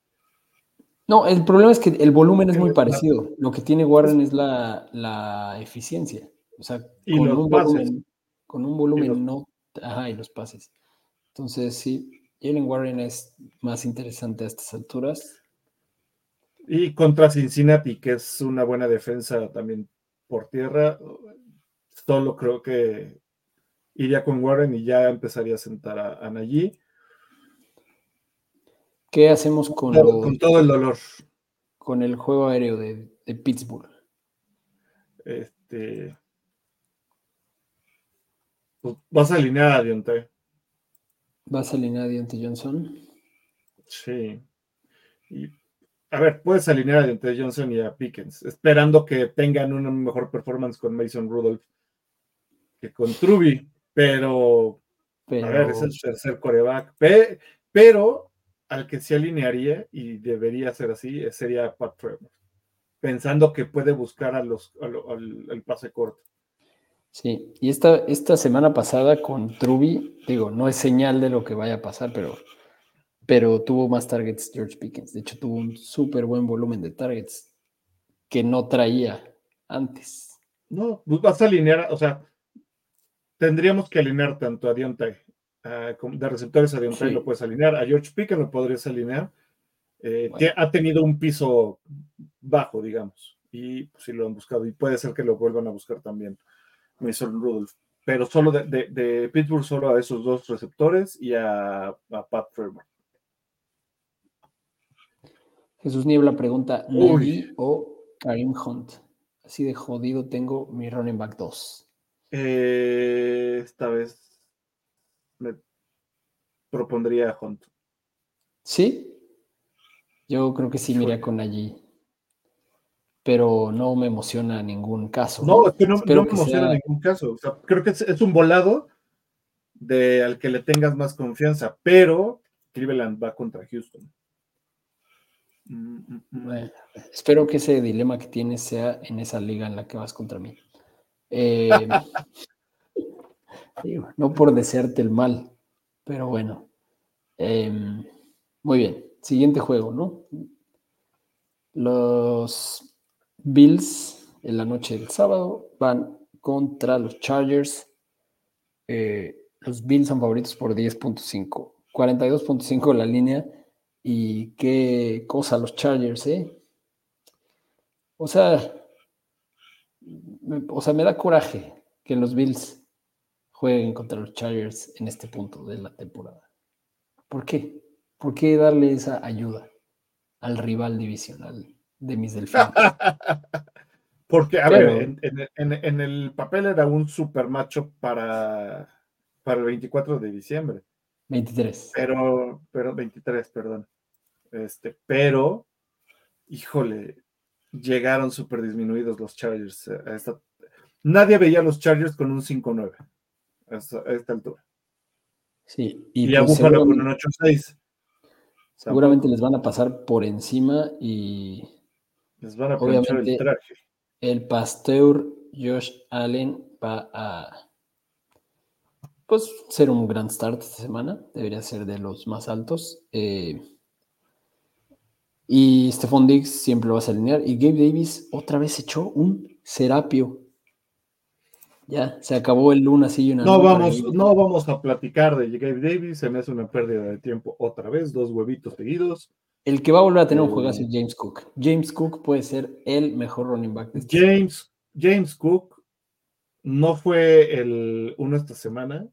no, el problema es que el volumen es muy parecido. Lo que tiene Warren es la, eficiencia. O sea, con, un volumen, con un volumen no. Ajá, y los pases. Entonces, sí, Jalen Warren es más interesante a estas alturas. Y contra Cincinnati, que es una buena defensa también por tierra, solo creo que iría con Warren y ya empezaría a sentar a, a ¿Qué hacemos con, con todo el dolor? Con el juego aéreo de, Pittsburgh. Este. Pues, vas a alinear a Dionte. ¿Vas a alinear a Dionte Johnson? Sí. Y, a ver, puedes alinear a Dionte Johnson y a Pickens, esperando que tengan una mejor performance con Mason Rudolph que con Truby, pero, pero... a ver, es el tercer coreback. pero al que se alinearía, y debería ser así, sería Pat Trevor, pensando que puede buscar a los, al, pase corto. Sí, y esta, esta semana pasada con Truby, digo, no es señal de lo que vaya a pasar, pero, pero tuvo más targets George Pickens. De hecho, tuvo un súper buen volumen de targets que no traía antes. No, pues vas a alinear, o sea, tendríamos que alinear tanto a Dionte de receptores a Deontay lo puedes alinear, a George Pickens lo podrías alinear. Eh, ha tenido un piso bajo, digamos, y pues, sí lo han buscado, y puede ser que lo vuelvan a buscar también Mason Rudolph, pero solo de, Pittsburgh, solo a esos dos receptores y a, Pat Trevor. Jesús Niebla pregunta: ¿Nagy o Karim Hunt. Así de jodido tengo mi running back 2. Eh, esta vez me propondría a Hunt. ¿Sí? Yo creo que sí me iría con allí. Pero no me emociona ningún caso. No, es que no, no me emociona ningún caso. O sea, creo que es, es, un volado de al que le tengas más confianza, pero Cleveland va contra Houston. Mm, mm, mm. Bueno, espero que ese dilema que tienes sea en esa liga en la que vas contra mí. Eh, no por desearte el mal, pero bueno. Em, muy bien, siguiente juego, ¿no? Los Bills en la noche del sábado van contra los Chargers. Eh, los Bills son favoritos por 10.5. 42.5 la línea. Y qué cosa los Chargers, ¿eh? O sea, o sea, me da coraje que los Bills jueguen contra los Chargers en este punto de la temporada. ¿Por qué? ¿Por qué darle esa ayuda al rival divisional de mis delfines? Porque, a ver, en, el papel era un super macho para, para el 24 de diciembre. 23. Pero, pero 23, perdón. Este, pero, híjole, llegaron súper disminuidos los Chargers. Nadie veía a los Chargers con un 5-9 a, esta altura. Sí, y, a pues Búfalo con un 8-6. Seguramente les van a pasar por encima y. Les van a aprovechar el traje. El pasteur Josh Allen va a. Pues ser un gran start esta semana. Debería ser de los más altos. Eh, y Stephon Diggs siempre lo vas a alinear. Y Gabe Davis otra vez echó un serapio. Ya, se acabó el luna así y una. No vamos, no vamos a platicar de Gabe Davis, se me hace una pérdida de tiempo otra vez, dos huevitos seguidos. El que va a volver a tener un juegazo es eh, James Cook. James Cook puede ser el mejor running back de este James, James Cook no fue el uno esta semana.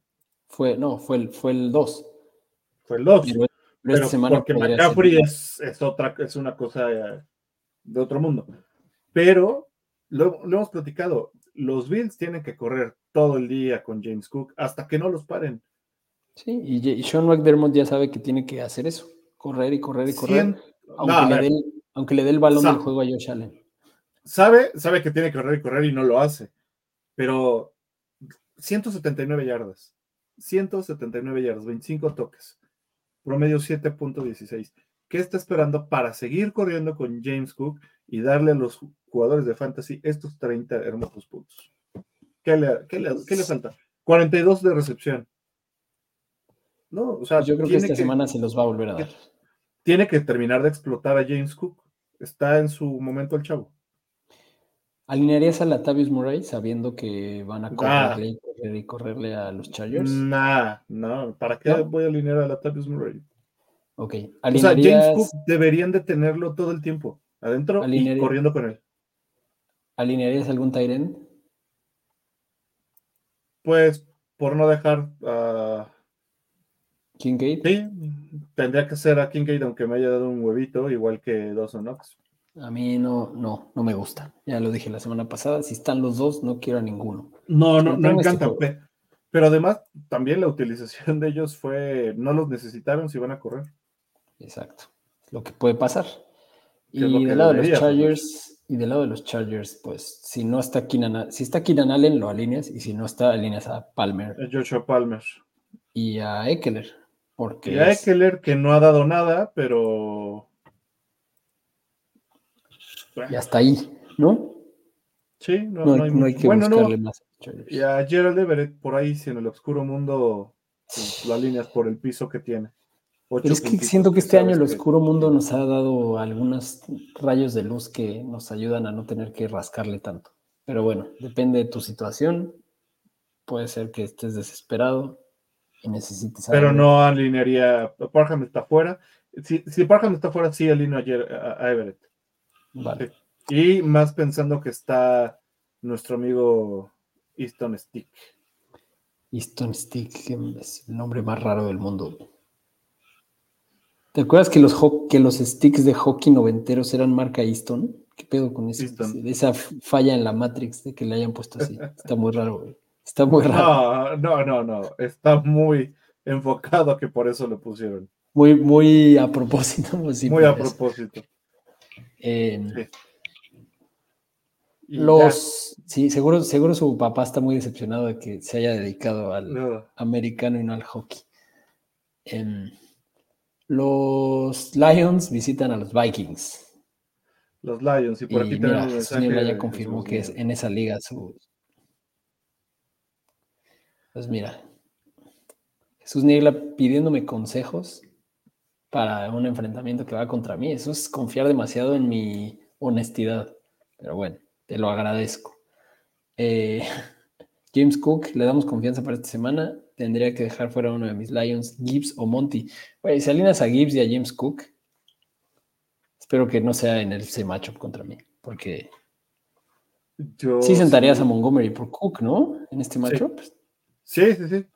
Fue, no, fue el, fue el dos. Fue el dos. Pero, porque McCaffrey es, otra, es una cosa de otro mundo. Pero lo, hemos platicado, los Bills tienen que correr todo el día con James Cook hasta que no los paren. Sí, y, Sean McDermott ya sabe que tiene que hacer eso, correr y correr y correr, aunque, le dé el, aunque, le dé el, balón del juego a Josh Allen. Sabe, sabe que tiene que correr y correr y no lo hace, pero 179 yardas, 179 yardas, 25 toques promedio 7.16. ¿Qué está esperando para seguir corriendo con James Cook y darle a los jugadores de fantasy estos 30 hermosos puntos? ¿Qué le, qué le, qué le falta? 42 de recepción. No, o sea, pues yo creo que esta semana se los va a volver a dar. Tiene que terminar de explotar a James Cook. Está en su momento el chavo. ¿Alinearías a Latavius Murray sabiendo que van a correrle y, correr y correrle a los Chargers? Nah, no. ¿Para qué voy a alinear a Latavius Murray? Ok. O sea, James Cook deberían de tenerlo todo el tiempo adentro y corriendo con él. ¿Alinearías algún Tyren? Pues por no dejar a. Kincaid. Sí, tendría que ser a Kincaid aunque me haya dado un huevito, igual que Dawson Knox. A mí no, no, no me gusta. Ya lo dije la semana pasada. Si están los dos, no quiero a ninguno. No, no, no encanta. pero además, también la utilización de ellos fue, no los necesitaron si van a correr. Exacto. Lo que puede pasar. Y del lado de los Chargers, y del lado de los Chargers, pues si no está Keenan, si está Keenan Allen, lo alineas, y si no está, alineas a Palmer. A Joshua Palmer. Y a Eckler. Porque y a Eckler, que no ha dado nada, pero y hasta ahí, ¿no? Sí, no, hay, que bueno, buscarle más. Y a Gerald Everett, por ahí, si en el oscuro mundo pues, la líneas por el piso que tiene. es que siento que este año el oscuro mundo nos ha dado algunos rayos de luz que nos ayudan a no tener que rascarle tanto. Pero bueno, depende de tu situación. Puede ser que estés desesperado y necesites. Pero no alinearía. Parham está fuera. Si, si Parham está fuera, sí alineo a Everett. Vale. Y más pensando que está nuestro amigo Easton Stick. Easton Stick, es el nombre más raro del mundo. ¿Te acuerdas que los, que los sticks de hockey noventeros eran marca Easton? ¿Qué pedo con eso? Esa falla en la Matrix de que le hayan puesto así. Está muy raro, güey. Está muy raro. No, no, no, no. Está muy enfocado que por eso lo pusieron. Muy, muy a propósito. muy a propósito. Eh, los, sí, seguro, seguro su papá está muy decepcionado de que se haya dedicado al americano y no al hockey. Em, los Lions visitan a los Vikings. Los Lions, y por aquí mira, ya confirmó que es en esa liga su. Pues mira, Jesús Niebla pidiéndome consejos para un enfrentamiento que va contra mí. Eso es confiar demasiado en mi honestidad. Pero bueno. Te lo agradezco. Eh, James Cook, le damos confianza para esta semana. Tendría que dejar fuera uno de mis Lions, Gibbs o Monty. Si alineas a Gibbs y a James Cook, espero que no sea en ese matchup contra mí, porque sí sentarías a Montgomery por Cook, ¿no? En este matchup. Sí, sí, sí. Sí.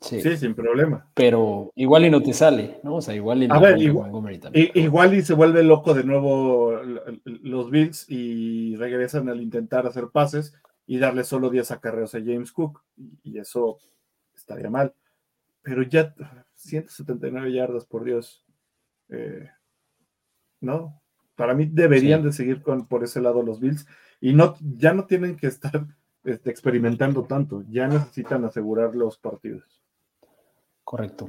Sin problema. Pero igual y no te sale, ¿no? O sea, igual y a ver, igual, igual y se vuelve loco de nuevo los Bills y regresan al intentar hacer pases y darle solo 10 acarreos a James Cook. Y eso estaría mal. Pero ya 179 yardas, por Dios. Eh, no, para mí deberían de seguir con, por ese lado los Bills y no, ya no tienen que estar este, experimentando tanto, ya necesitan asegurar los partidos. Correcto.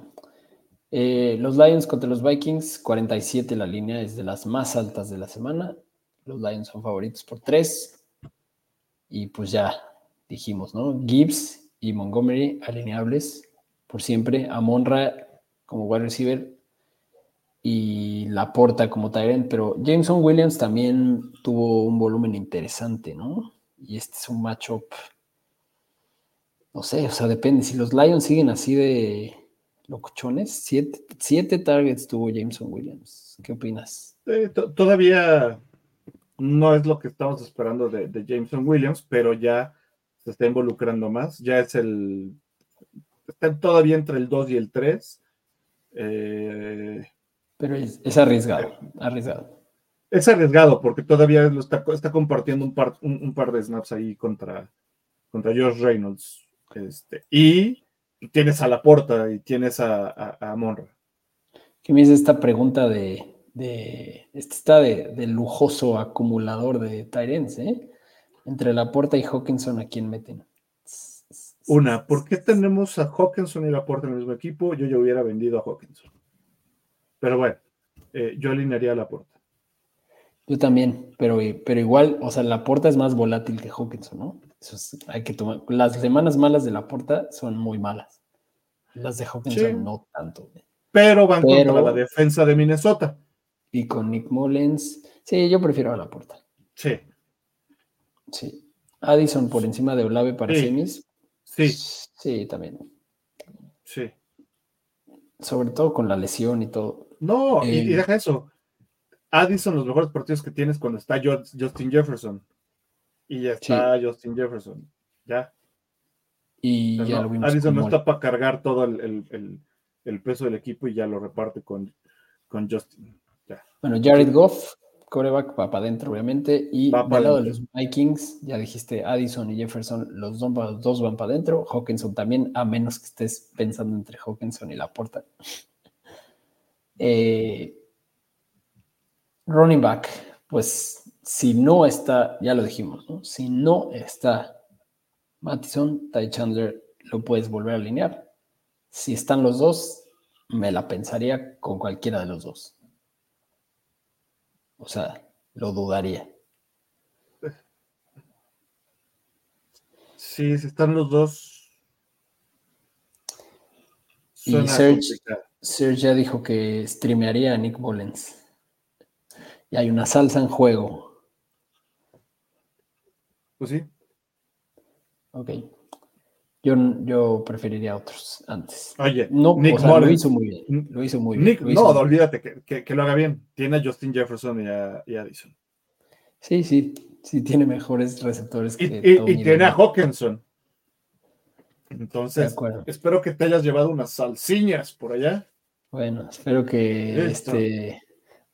Eh, los Lions contra los Vikings, 47 la línea, es de las más altas de la semana. Los Lions son favoritos por 3. Y pues ya dijimos, ¿no? Gibbs y Montgomery alineables por siempre. Amonra como wide receiver y Laporta como Tyrant, pero Jameson Williams también tuvo un volumen interesante, ¿no? Y este es un matchup, no sé, o sea, depende. Si los Lions siguen así de locochones. Siete, siete targets tuvo Jameson Williams. ¿Qué opinas? todavía no es lo que estamos esperando de, Jameson Williams, pero ya se está involucrando más. Ya es el. Está todavía entre el 2 y el 3. Eh, pero es, arriesgado, arriesgado. Es arriesgado porque todavía está, está compartiendo un par, un, par de snaps ahí contra, contra Josh Reynolds. Este, y tienes a la porta y tienes a, a, Monra. ¿Qué me dice esta pregunta de, de está de, lujoso acumulador de Tyrens, ¿eh? Entre la porta y Hawkinson, ¿a quién meten? Una, ¿por qué tenemos a Hawkinson y la porta en el mismo equipo? Yo ya hubiera vendido a Hawkinson. Pero bueno, eh, yo alinearía a la porta. Yo también, pero, pero igual, o sea, la porta es más volátil que Hawkinson, ¿no? Hay que tomar. Las semanas malas de la puerta son muy malas. Las de Hawkinson no tanto. Pero van contra la defensa de Minnesota. Y con Nick Mullens. Sí, yo prefiero a la puerta. Sí. Sí. Addison por encima de Olave para semis. Sí. Sí, también. Sí. Sobre todo con la lesión y todo. No, y, y, eh, deja eso. Addison, los mejores partidos que tienes cuando está Justin Jefferson. Y ya está Justin Jefferson. Ya. Y ya lo vimos. no está para cargar todo el, peso del equipo y ya lo reparte con, con Justin. Bueno, Jared Goff, coreback, va para adentro, obviamente. Y del lado de los Vikings, ya dijiste Addison y Jefferson, los dos, van para adentro. Hawkinson también, a menos que estés pensando entre Hawkinson y Laporta. Eh, running back, pues si no está, ya lo dijimos, ¿no? si no está Mattison, Ty Chandler lo puedes volver a alinear. Si están los dos, me la pensaría con cualquiera de los dos. O sea, lo dudaría. Sí, si están los dos. Y Serge, Serge, ya dijo que streamearía a Nick Mullens. Y hay una salsa en juego. Pues sí. Ok. Yo, yo preferiría otros antes. Oye, no, Nick lo hizo muy bien. Lo hizo muy bien. no, olvídate que, que, lo haga bien. Tiene a Justin Jefferson y a, y Addison. Sí, sí. Sí, tiene mejores receptores que. Y, y tiene a Hawkinson. Entonces, espero que te hayas llevado unas salsiñas por allá. Bueno, espero que este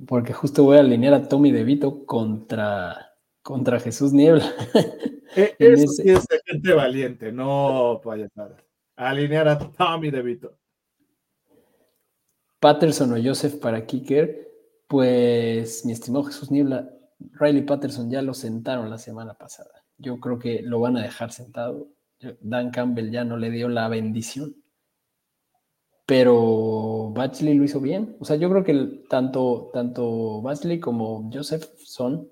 porque justo voy a alinear a Tommy DeVito contra, contra Jesús Niebla. E- Eso ese- sí es de gente valiente, no payasadas. Alinear a Tommy DeVito. Patterson o Joseph para kicker, pues mi estimado Jesús Niebla, Riley Patterson ya lo sentaron la semana pasada. Yo creo que lo van a dejar sentado. Dan Campbell ya no le dio la bendición. Pero Batchley lo hizo bien. O sea, yo creo que tanto, tanto Batchley como Joseph son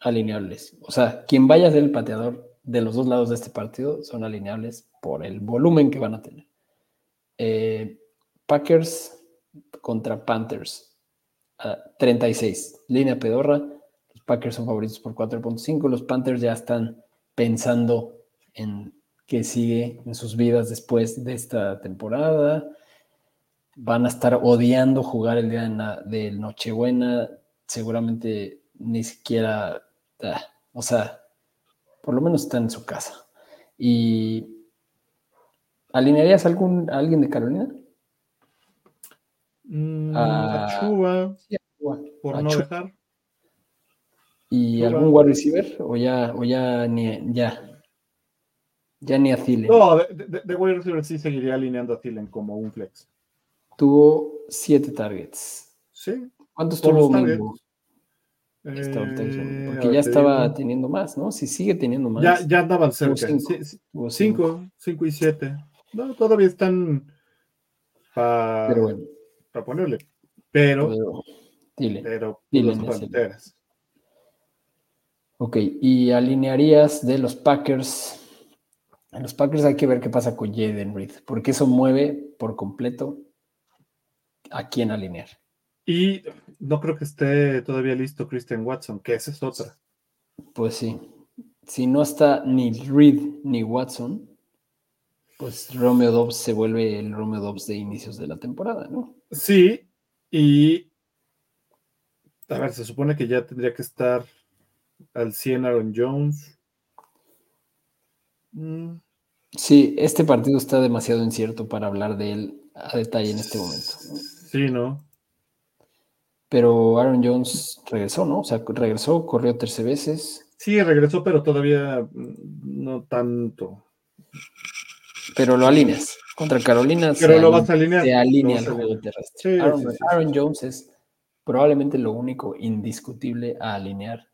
alineables. O sea, quien vaya a ser el pateador de los dos lados de este partido son alineables por el volumen que van a tener. Eh, Packers contra Panthers. a 36. Línea pedorra. Los Packers son favoritos por 4.5. Los Panthers ya están pensando en qué sigue en sus vidas después de esta temporada. Van a estar odiando jugar el día de, na- de Nochebuena. Seguramente ni siquiera. Ah, o sea, por lo menos están en su casa. ¿Y alinearías a algún, a alguien de Carolina? Mm, a Chuba, por a no dejar. ¿Y Chuba. algún wide receiver? ¿O ya, o ya ni ya? Ya ni a Thielen. No, de, de, de wide receiver sí seguiría alineando a Thielen como un flex. Tuvo siete targets. Sí. ¿Cuántos Por tuvo Mingo? Esta Eh, Porque ya estaba digo. teniendo más, ¿no? Si sigue teniendo más. Ya, ya andaban cerca. cinco. Sí, sí, tuvo cinco, cinco y siete. No, todavía están para bueno, ponerle. Pero, pero, Thielen. pero Thielen los es el- Panteras. Ok, y alinearías de los Packers. En los Packers hay que ver qué pasa con Jaden Reed, porque eso mueve por completo a quién alinear. Y no creo que esté todavía listo Christian Watson, que esa es otra. Pues sí. Si no está ni Reed ni Watson, pues Romeo Dobbs se vuelve el Romeo Dobbs de inicios de la temporada, ¿no? Sí, y a ver, se supone que ya tendría que estar al 100 Aaron Jones. Mm, Sí, este partido está demasiado incierto para hablar de él a detalle en este momento. ¿no? Sí, ¿no? Pero Aaron Jones regresó, ¿no? O sea, regresó, corrió 13 veces, Sí, regresó, pero todavía mm, no tanto. pero lo alineas. Contra Carolina se, Pero lo alinea- vas a alinear. se lo alinea vas el a juego terrestre. Sí, Aaron, sí, sí, Aaron Jones es probablemente lo único indiscutible a alinear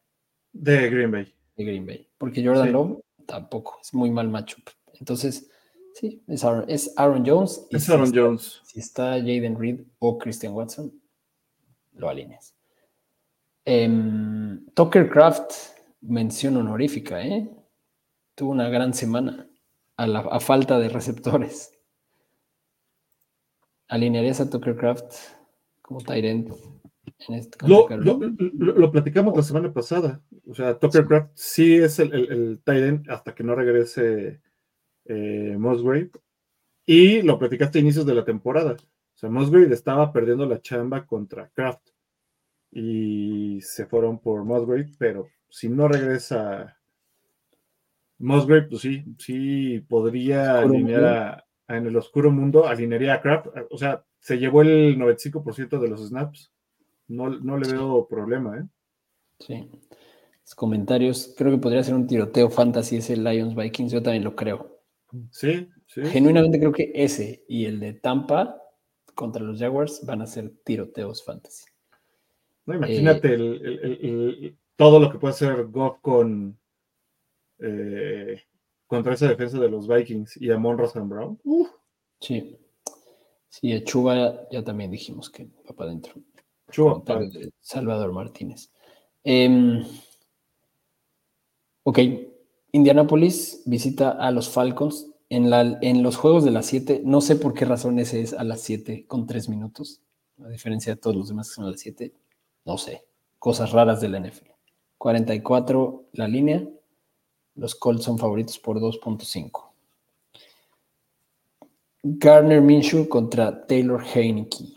De Green Bay. de Green Bay. Porque Jordan. Love tampoco, es muy mal matchup. Entonces, sí, es Aaron, es Aaron Jones. y Es si Aaron está- Jones. Si está Jaden Reed o Christian Watson, lo alineas. Tucker Craft, mención honorífica, ¿eh? Tuvo una gran semana a, la, a falta de receptores. ¿Alinearías a Tucker Craft como Tyrant en este contra Lo, lo, lo- platicamos la semana pasada. O sea, Tucker Craft sí es el, el, el end hasta que no regrese eh, Musgrave. Y lo platicaste a inicios de la temporada. O sea, Musgrave estaba perdiendo la chamba contra Kraft. Y se fueron por Musgrave, pero si no regresa Musgrave, pues sí, sí podría alinear a, a- en el oscuro mundo, alinearía a Kraft. O sea, se llevó el 95% de los snaps. No, no le veo problema, ¿eh? Sí. Los comentarios, creo que podría ser un tiroteo fantasy ese Lions Vikings, yo también lo creo. Sí, sí. Genuinamente creo que ese y el de Tampa contra los Jaguars van a ser tiroteos fantasy. No, imagínate el- el- el- el- todo lo que puede hacer Goff con eh, contra esa defensa de los Vikings y Amon Rosen Brown. Sí. Sí, a Chuba ya también dijimos que va para adentro. Chuba, de Salvador Martínez. Em, ok, Indianapolis visita a los Falcons. En, la, en los juegos de las 7, no sé por qué razón ese es a las 7 con 3 minutos, a diferencia de todos los demás que son a las 7, no sé, cosas raras de la NFL. 44 la línea, los Colts son favoritos por 2.5. Garner Minshew contra Taylor Heineke.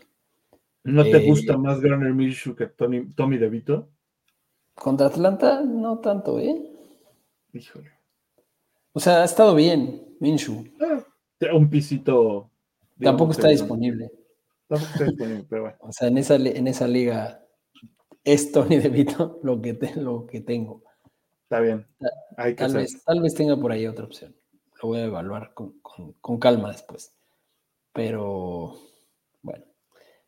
¿No te Eh, gusta más Garner Minshew que Tony, Tommy DeVito? Contra Atlanta, no tanto, ¿eh? Híjole. O sea, ha estado bien, Minshew. Un pisito. digamos, Tampoco está disponible. Tampoco está disponible, pero bueno. O sea, en esa, en esa liga es Tony DeVito lo que, te, lo que tengo. Está bien. Hay que Tal hacer. vez, tal vez tenga por ahí otra opción. Lo voy a evaluar con, con- con calma después. Pero bueno,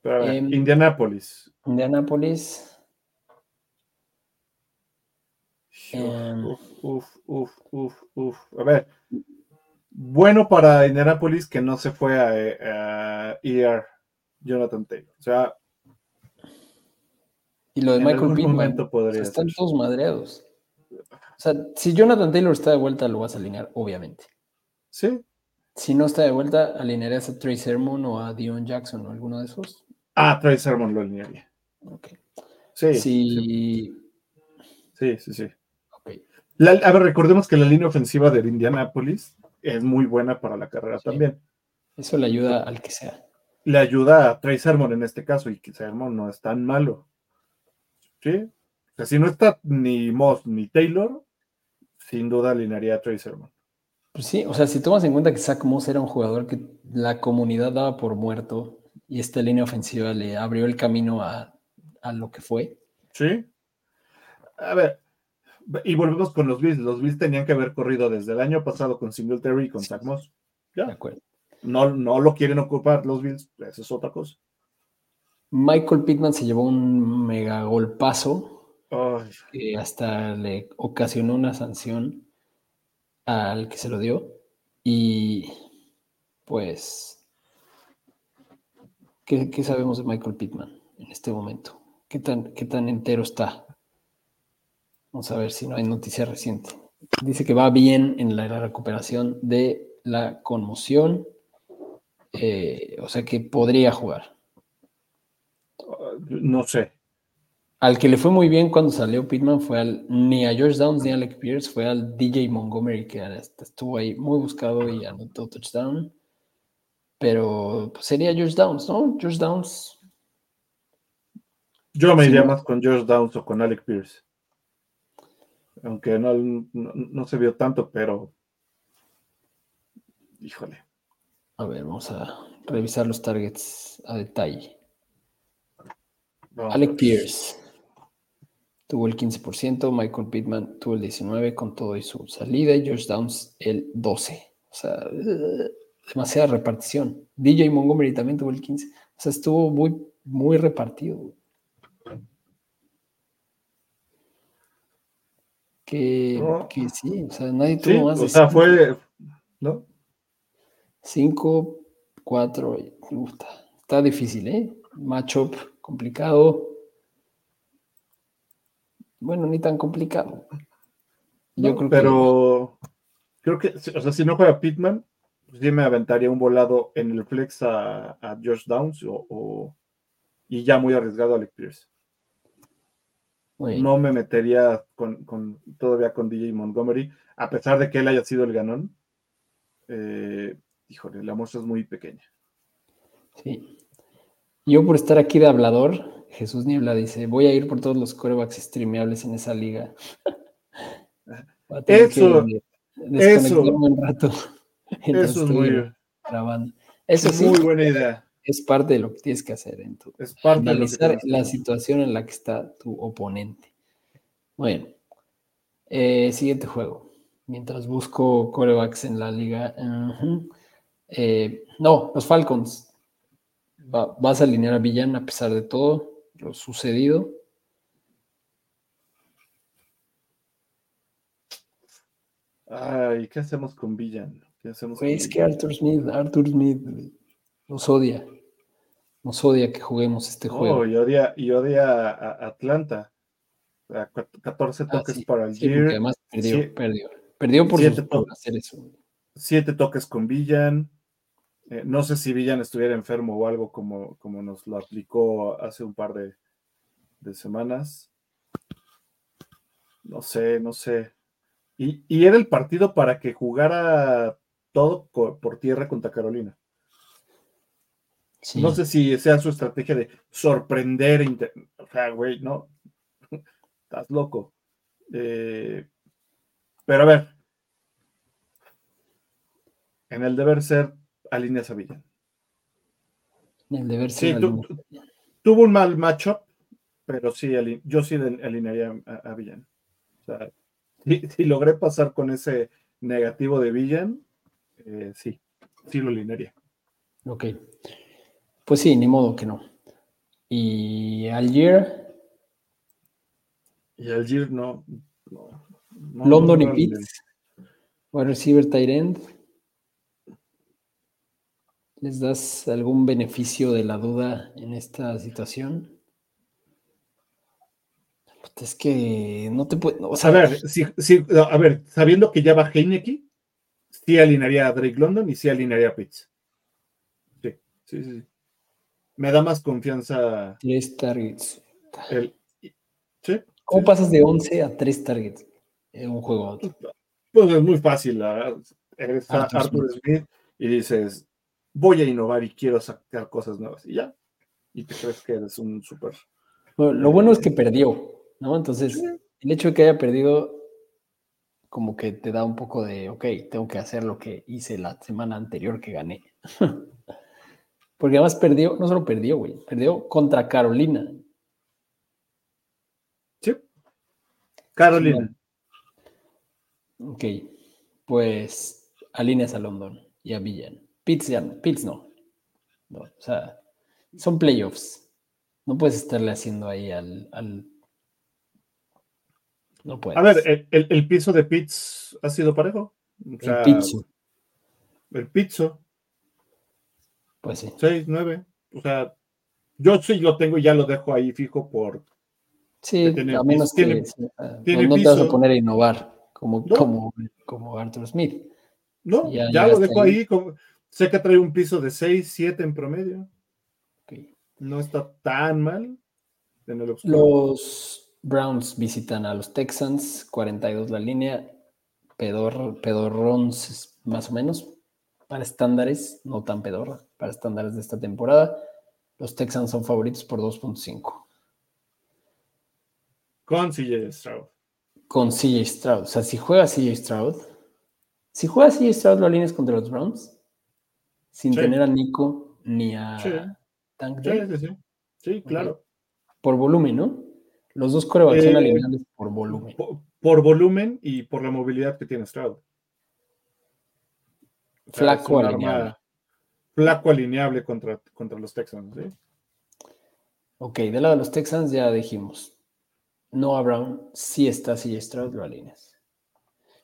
Pero a ver, Em, Indianapolis. Indianapolis. Uf, uf, uf, uf, uf. A ver. Bueno para Indianapolis que no se fue a, a ER Jonathan Taylor. O sea, Y lo de en Michael algún Pittman. momento o sea, están todos madreados. O sea, si Jonathan Taylor está de vuelta, lo vas a alinear, obviamente. Sí. Si no está de vuelta, alinearías a Trey Sermon o a Dion Jackson o alguno de esos. Ah, Trey Sermon lo alinearía. Ok. Sí, sí, Sí. sí, sí. La- a ver, recordemos que la línea ofensiva de Indianapolis es muy buena para la carrera Sí. también. Eso le ayuda al que sea. Le ayuda a Trey Sermon en este caso, y que Sermon no es tan malo. ¿Sí? O sea, si no está ni Moss ni Taylor, sin duda alinearía a Trey Sermon. Pues sí, o sea, si tomas en cuenta que Zach Moss era un jugador que la comunidad daba por muerto y esta línea ofensiva le abrió el camino a, a lo que fue. ¿Sí? A ver, y volvemos con los Bills. Los Bills tenían que haber corrido desde el año pasado con Singletary y con Zach Moss. De Ya. acuerdo. No, no lo quieren ocupar los Bills, eso es otra cosa. Michael Pittman se llevó un mega golpazo Ay, que hasta le ocasionó una sanción al que se lo dio. Y pues, ¿qué, qué sabemos de Michael Pittman en este momento? ¿Qué tan, qué tan entero está? Vamos a ver si no hay noticia reciente. Dice que va bien en la recuperación de la conmoción, eh, o sea que podría jugar. no sé. Al que le fue muy bien cuando salió Pittman fue al, ni a George Downs ni a Alec Pierce, fue al DJ Montgomery, que hasta estuvo ahí muy buscado y anotó touchdown. Pero pues, sería George Downs, ¿no? George Downs. Yo me Sí, iría más con George Downs o con Alec Pierce. Aunque no, no, no se vio tanto, pero. Híjole. A ver, vamos a revisar los targets a detalle. No, Alec Pierce tuvo el 15%, Michael Pittman tuvo el 19% con todo y su salida, y George Downs el 12%. O sea, demasiada repartición. DJ Montgomery también tuvo el 15%. O sea, estuvo muy, muy repartido. Que, No. que sí, o sea, nadie Sí, tuvo más o sea, cinco. fue. ¿No? 5, 4, está difícil, ¿eh? Matchup complicado. Bueno, ni tan complicado. Yo No, creo pero creo que, o sea, si no juega Pittman, pues sí me aventaría un volado en el flex a, a Josh Downs o, o- y ya muy arriesgado a Alec Pierce. No me metería con, con- todavía con DJ Montgomery, a pesar de que él haya sido el ganón. Eh, híjole, la muestra es muy pequeña. Sí. Yo por estar aquí de hablador, Jesús Niebla dice, voy a ir por todos los corebacks streameables en esa liga. Eso, eso. un rato. Eso es muy, grabando. Eso es sí, muy buena idea. Es parte de lo que tienes que hacer en tu, Es parte de lo que analizar la situación en la que está tu oponente. Bueno, eh, siguiente juego. Mientras busco corebacks en la liga. Eh, no, los Falcons. Va- vas a alinear a Villan a pesar de todo lo sucedido. Ay, ¿qué hacemos con Villan? ¿Qué hacemos Güey, con es que? Arthur Smith, Arthur Smith nos odia. Nos odia que juguemos este juego. Y odia, y odia a, Atlanta. O sea, cu- 14 Ah, toques sí, para el sí, porque Gear, además perdió, sí. perdió. Perdió por, Siete sus- por to- hacer eso. 7 toques con Villan. Eh, no sé si Villan estuviera enfermo o algo como, como nos lo aplicó hace un par de, de semanas. No sé, no sé. Y, y era el partido para que jugara todo por tierra contra Carolina. Sí. No sé si sea su estrategia de sorprender. O sea, güey, no. Estás loco. Eh, pero a ver. En el deber ser, alineas a Villan. El deber Sí, ser alumno. tú- tuvo un mal matchup, pero sí, yo sí alinearía a, a Villan. O sea, si, si logré pasar con ese negativo de Villan, eh, sí, sí lo alinearía. Ok. Pues sí, ni modo que no. Y Algier, Y Algier no. no, no, London no y. Pitts, wide receiver tight end. ¿Les das algún beneficio de la duda en esta situación? Es que no te puedo. Sea, A ver, si, si- a ver, sabiendo que ya va Heineke, sí alinearía a Drake London y sí alinearía a Pitts. Sí, sí, sí. Me da más confianza tres targets. el. Sí. ¿Cómo sí. pasas de 11 a 3 targets en un juego a otro? Pues es muy fácil. Eres a- Arthur Smith y dices, voy a innovar y quiero sacar cosas nuevas. Y ya. Y te crees que eres un súper. Bueno, lo bueno es que perdió, ¿no? Entonces, Sí. el hecho de que haya perdido, como que te da un poco de, ok, tengo que hacer lo que hice la semana anterior que gané. Porque además perdió, no solo perdió, güey, perdió contra Carolina. Sí. Carolina. Ok, pues alineas a London y a Villan. Pitts ya no, Pitts no. No, O sea, son playoffs. No puedes estarle haciendo ahí al... al- No puedes. A ver, el, el- el piso de Pitts ha sido parejo. O sea, el Pitts, El pizzo, pues sí. 6, 9. O sea, yo sí lo tengo y ya lo dejo ahí fijo por. Sí, tiene a menos piso- que tiene- sí, tiene no, no te vas a piso. poner a innovar como, No. como, como Arthur Smith. No, Ya ya, lo dejo ahí. ahí. como- sé que trae un piso de 6, 7 en promedio. No está tan mal. En el. Los Browns visitan a los Texans, 42 la línea, pedor, pedorrons más o menos, para estándares, no tan pedorra, para estándares de esta temporada. Los Texans son favoritos por 2.5. Con CJ Stroud. Con CJ Stroud. O sea, si juega CJ Stroud, si juega CJ Stroud, lo alineas contra los Browns, sin Sí. tener a Nico ni a Sí. Tank Sí, Dell. sí, sí. Sí, claro. Por volumen, ¿no? Los dos corebacks son Eh, alineables por volumen. Por, por volumen y por la movilidad que tiene Stroud. O sea, Flaco un Flaco alineable contra, contra los Texans. ¿sí? Ok, del lado de los Texans ya dijimos. Noah Brown, sí está CJ Stroud, lo alineas.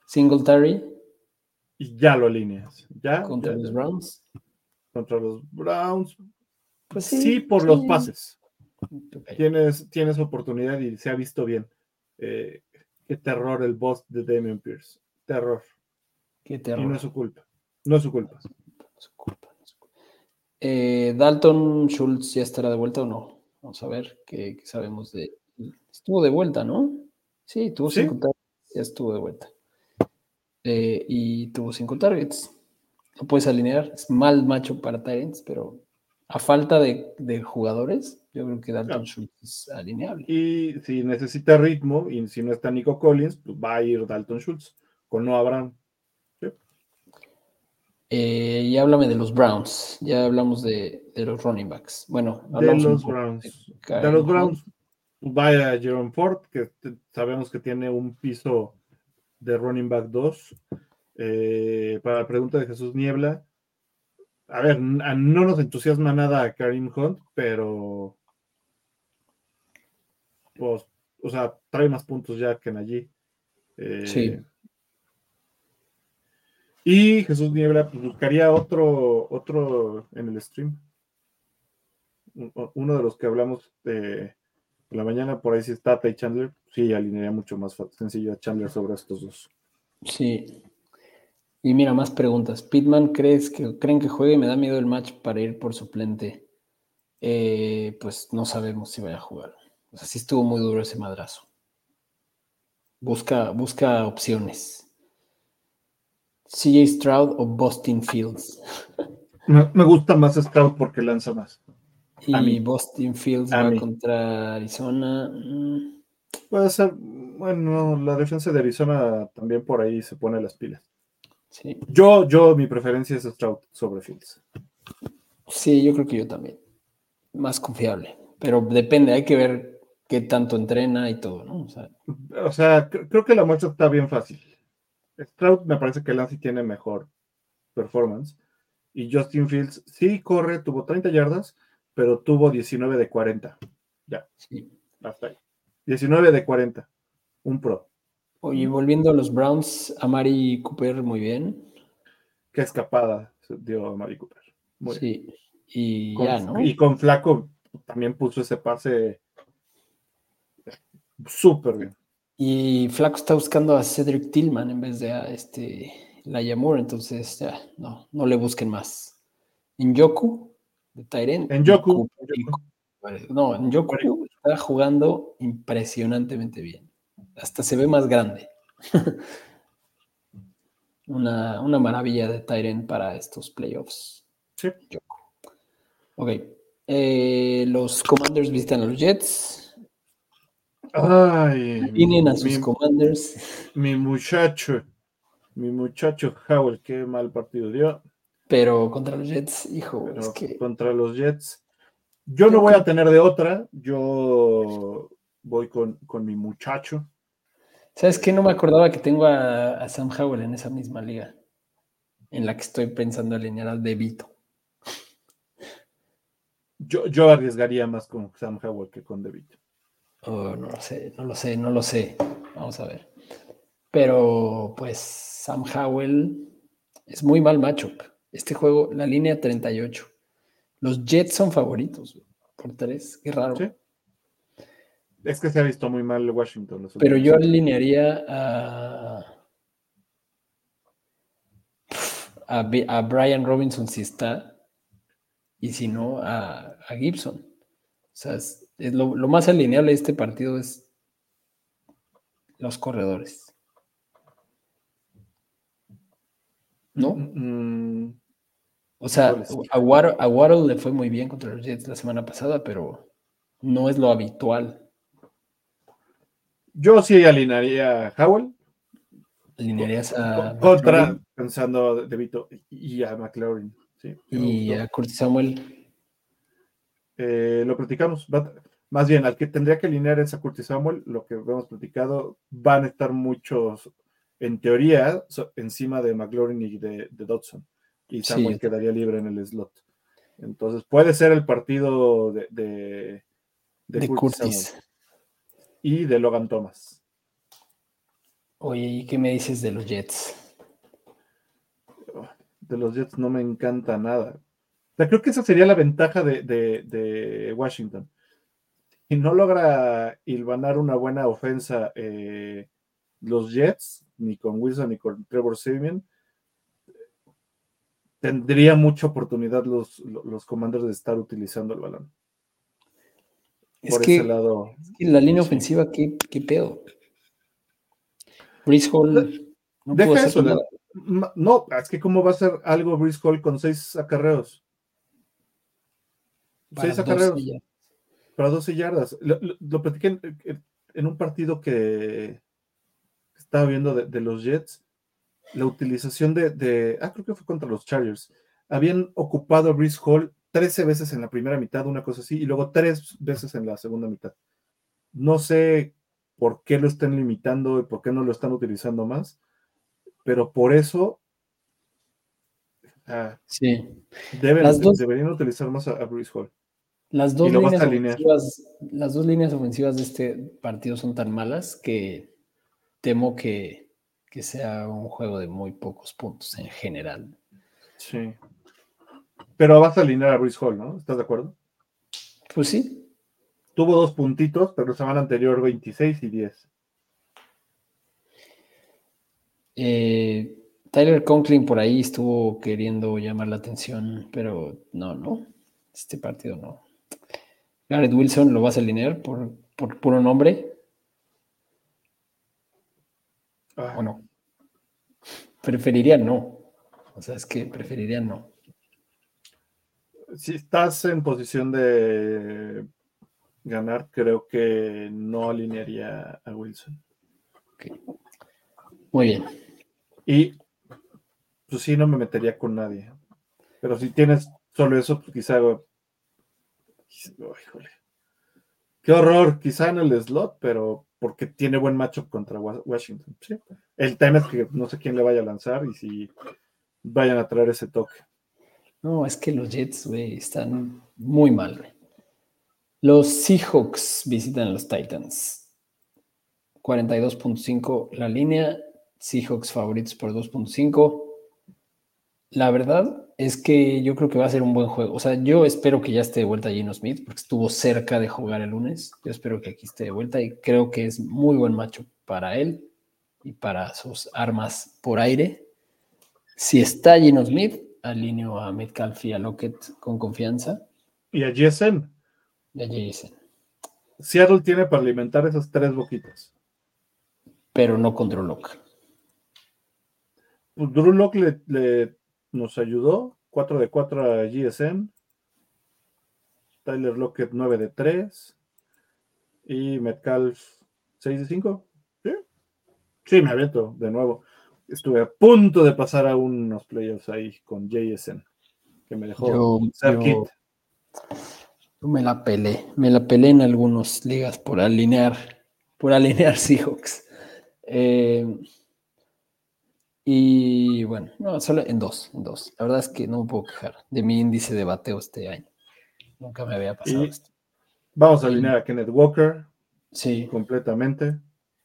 Singletary Y ya lo alineas. Ya, contra ya, los. Browns. Contra los Browns. Pues Sí, sí. por los sí. pases. Tienes, tienes oportunidad y se ha visto bien. Eh, qué terror el boss de Damian Pierce. Terror. Qué Y terror. culpa. No es su culpa. No es su culpa, no es su culpa. Eh, Dalton Schultz ya estará de vuelta o no. Vamos a ver qué, qué sabemos de. Estuvo de vuelta, ¿no? Sí, tuvo Sí. cinco targets. Ya estuvo de vuelta. Eh, y tuvo cinco targets. Lo puedes alinear. Es mal macho para Tyrants, pero a falta de, de jugadores, yo creo que Dalton. Schultz es alineable. Y si necesita ritmo y si no está Nico Collins, pues va a ir Dalton Schultz con Noah Brown. Eh, y háblame de los Browns. Ya hablamos de, de los running backs. Bueno, De los Browns. de los. Browns, vaya Jerome Ford, que sabemos que tiene un piso de running back 2. Eh, para la pregunta de Jesús Niebla, a ver, no nos entusiasma nada a Karim Hunt, pero pues, o sea, trae más puntos ya que en allí. Sí. Y Jesús Niebla pues, buscaría otro, otro en el stream. Un- Uno de los que hablamos de en la mañana, por ahí sí está Ty Chandler. Sí, alinearía mucho más sencillo a Chandler sobre estos dos. Sí. Y mira, más preguntas. Pitman, ¿crees que creen que juegue? Me da miedo el match para ir por suplente. Eh, pues no sabemos si vaya a jugar. O sea, sí estuvo muy duro ese madrazo. Busca, busca opciones. CJ Stroud o Boston Fields. Me, me gusta más Stroud porque lanza más. A Y mí. Boston Fields A va mí. contra Arizona. Mm, Puede ser, bueno, la defensa de Arizona también por ahí se pone las pilas. sí. Yo, yo, mi preferencia es Stroud sobre Fields. Sí, yo creo que yo también. Más confiable. Pero depende, hay que ver qué tanto entrena y todo, ¿no? O sea, O sea, cre- creo que la muestra está bien fácil. Stroud me parece que Lance tiene mejor performance. Y Justin Fields sí corre, tuvo 30 yardas, pero tuvo 19 de 40. sí. Hasta ahí. 19 de 40. Un pro. Oye, volviendo a los Browns, Amari Cooper muy bien. Qué escapada dio a Mari Cooper. Muy bien. Sí. Y Con- ya, ¿no? Y con Flaco también puso ese pase súper bien. Y Flaco está buscando a Cedric Tillman en vez de a este Laia Moore, entonces ya, no, no le busquen más. En Yoku, de Tyren. Njoku, No, en Yoku está jugando impresionantemente bien. Hasta se ve más grande. una, una maravilla de Tyren para estos playoffs. Sí. Yoku. Ok. Eh, los Commanders visitan a los Jets. Ay, Vienen a sus mi, Commanders. mi muchacho, mi muchacho Howell, qué mal partido dio. Pero contra los Jets, hijo, pero es que contra los Jets. Yo no voy a tener de otra. Yo voy con, con mi muchacho. ¿sabes qué? No me acordaba que tengo a, a Sam Howell en esa misma liga en la que estoy pensando alinear al De Vito. Yo, yo arriesgaría más con Sam Howell que con David. Oh, no lo sé, no lo sé, no lo sé. Vamos a ver. Pero pues Sam Howell es muy mal matchup. Este juego, la línea 38. Los Jets son favoritos por tres. Qué raro. Sí. Es que se ha visto muy mal Washington. Pero yo alinearía a, a, Brian Robinson si está, y si no, a, a Gibson. O sea, es lo, lo más alineable de este partido es los corredores. ¿No? Mm, O sea, a Waddle, a Waddle le fue muy bien contra los Jets la semana pasada, pero no es lo habitual. yo sí alinearía a Howell Alinearías a contra, McLaurin pensando de Vito y a McLaurin. Sí, y a Curtis Samuel. Eh, lo platicamos. más bien, al que tendría que alinear es a Curtis Samuel, lo que hemos platicado, van a estar muchos, en teoría, so- encima de McLaurin y de, de Dodson. Y Samuel quedaría libre en el slot. Entonces, puede ser el partido de, de, de de Curtis Curtis. Samuel y de Logan Thomas. Oye, ¿y qué me dices de los Jets? De los Jets no me encanta nada. O sea, creo que esa sería la ventaja de, de- de Washington. Si no logra hilvanar una buena ofensa eh, los Jets, ni con Wilson ni con Trevor Simeon, tendría mucha oportunidad los, los comandos de estar utilizando el balón. Es Por que, ese lado. es que la línea ofensiva, ¿qué, qué pedo? Brice Hall no Deja eso. nada. No, es que cómo va a ser algo Brice Hall con seis acarreos. Para Seis acarreos. para 12 yardas. Lo, lo- lo platiqué en, un partido que estaba viendo de, de los Jets. La utilización de, de- Ah, creo que fue contra los Chargers. Habían ocupado a Brice Hall 13 veces en la primera mitad, una cosa así, y luego tres veces en la segunda mitad. No sé por qué lo están limitando y por qué no lo están utilizando más, pero por eso ah, Sí. deben, Las dos- deberían utilizar más a, a Brice Hall. Las dos, líneas ofensivas, las dos líneas ofensivas de este partido son tan malas que temo que, que sea un juego de muy pocos puntos en general. Sí. Pero vas a alinear a Brice Hall, ¿no? ¿Estás de acuerdo? Pues sí, Tuvo dos puntitos, pero la semana anterior 26 y 10. Eh, Tyler Conklin por ahí estuvo queriendo llamar la atención, pero no, no. Este partido no. Garrett Wilson lo vas a alinear por, por puro nombre Ah, o no. Preferiría no. O sea, es que preferiría no. Si estás en posición de ganar, creo que no alinearía a Wilson. Ok. Muy bien. Y pues sí, no me metería con nadie. Pero si tienes solo eso, pues quizá. Qué horror, quizá en el slot, pero porque tiene buen matchup contra Washington. El tema es que no sé quién le vaya a lanzar y si vayan a traer ese toque. No, es que los Jets, güey, están muy mal. Los Seahawks visitan a los Titans. 42.5 la línea. Seahawks favoritos por 2.5. La verdad es que yo creo que va a ser un buen juego. O sea, yo espero que ya esté de vuelta Gino Smith, porque estuvo cerca de jugar el lunes. Yo espero que aquí esté de vuelta y creo que es muy buen macho para él y para sus armas por aire. Si está Gino Smith, alineo a Metcalf y a Lockett con confianza. Y a GSN. Y a JSN. Seattle tiene para alimentar esas tres boquitas. Pero no contra Locke. Pues Drew Locke le, le nos ayudó. 4 de 4 a GSM. Tyler Lockett 9 de 3. Y Metcalf 6 de 5. ¿Sí? sí, me aviento de nuevo. Estuve a punto de pasar a unos playoffs ahí con JSN. Que me dejó yo, yo, yo, me la pelé. Me la pelé en algunas ligas por alinear. Por alinear Seahawks. Eh, y bueno, no, solo en dos, en dos. La verdad es que no me puedo quejar de mi índice de bateo este año. Nunca me había pasado Y esto. Vamos a alinear a Kenneth Walker Sí, completamente.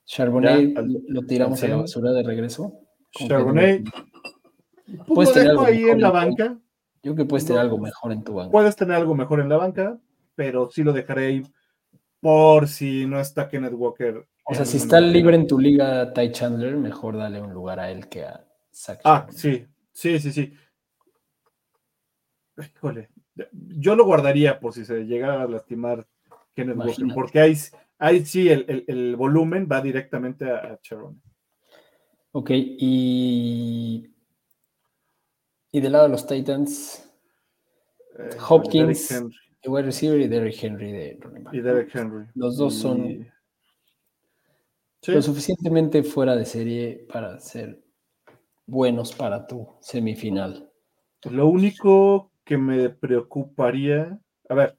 Charbonnet Ya, al- lo tiramos a la basura de regreso. Charbonnet. Pues Puedes lo tener dejo algo ahí en la banca. Yo creo que puedes tener No, algo mejor en tu banco. Puedes tener algo mejor en la banca, pero sí lo dejaré ahí por si no está Kenneth Walker. O sea, si está libre en tu liga Ty Chandler, mejor dale un lugar a él que a Zach Ah, sí, sí, sí, sí. Híjole, yo lo guardaría por si se llegara a lastimar Kenneth Walker, Imagínate. porque ahí, ahí sí el, el- el volumen va directamente a, a Sharon. Ok, y. Y del lado de los Titans, Eh, Hopkins. Derrick el wide receiver y Derrick Henry de running back. y Derek Henry. Los dos son Y- Sí, lo suficientemente fuera de serie para ser buenos para tu semifinal. Lo único que me preocuparía, a ver,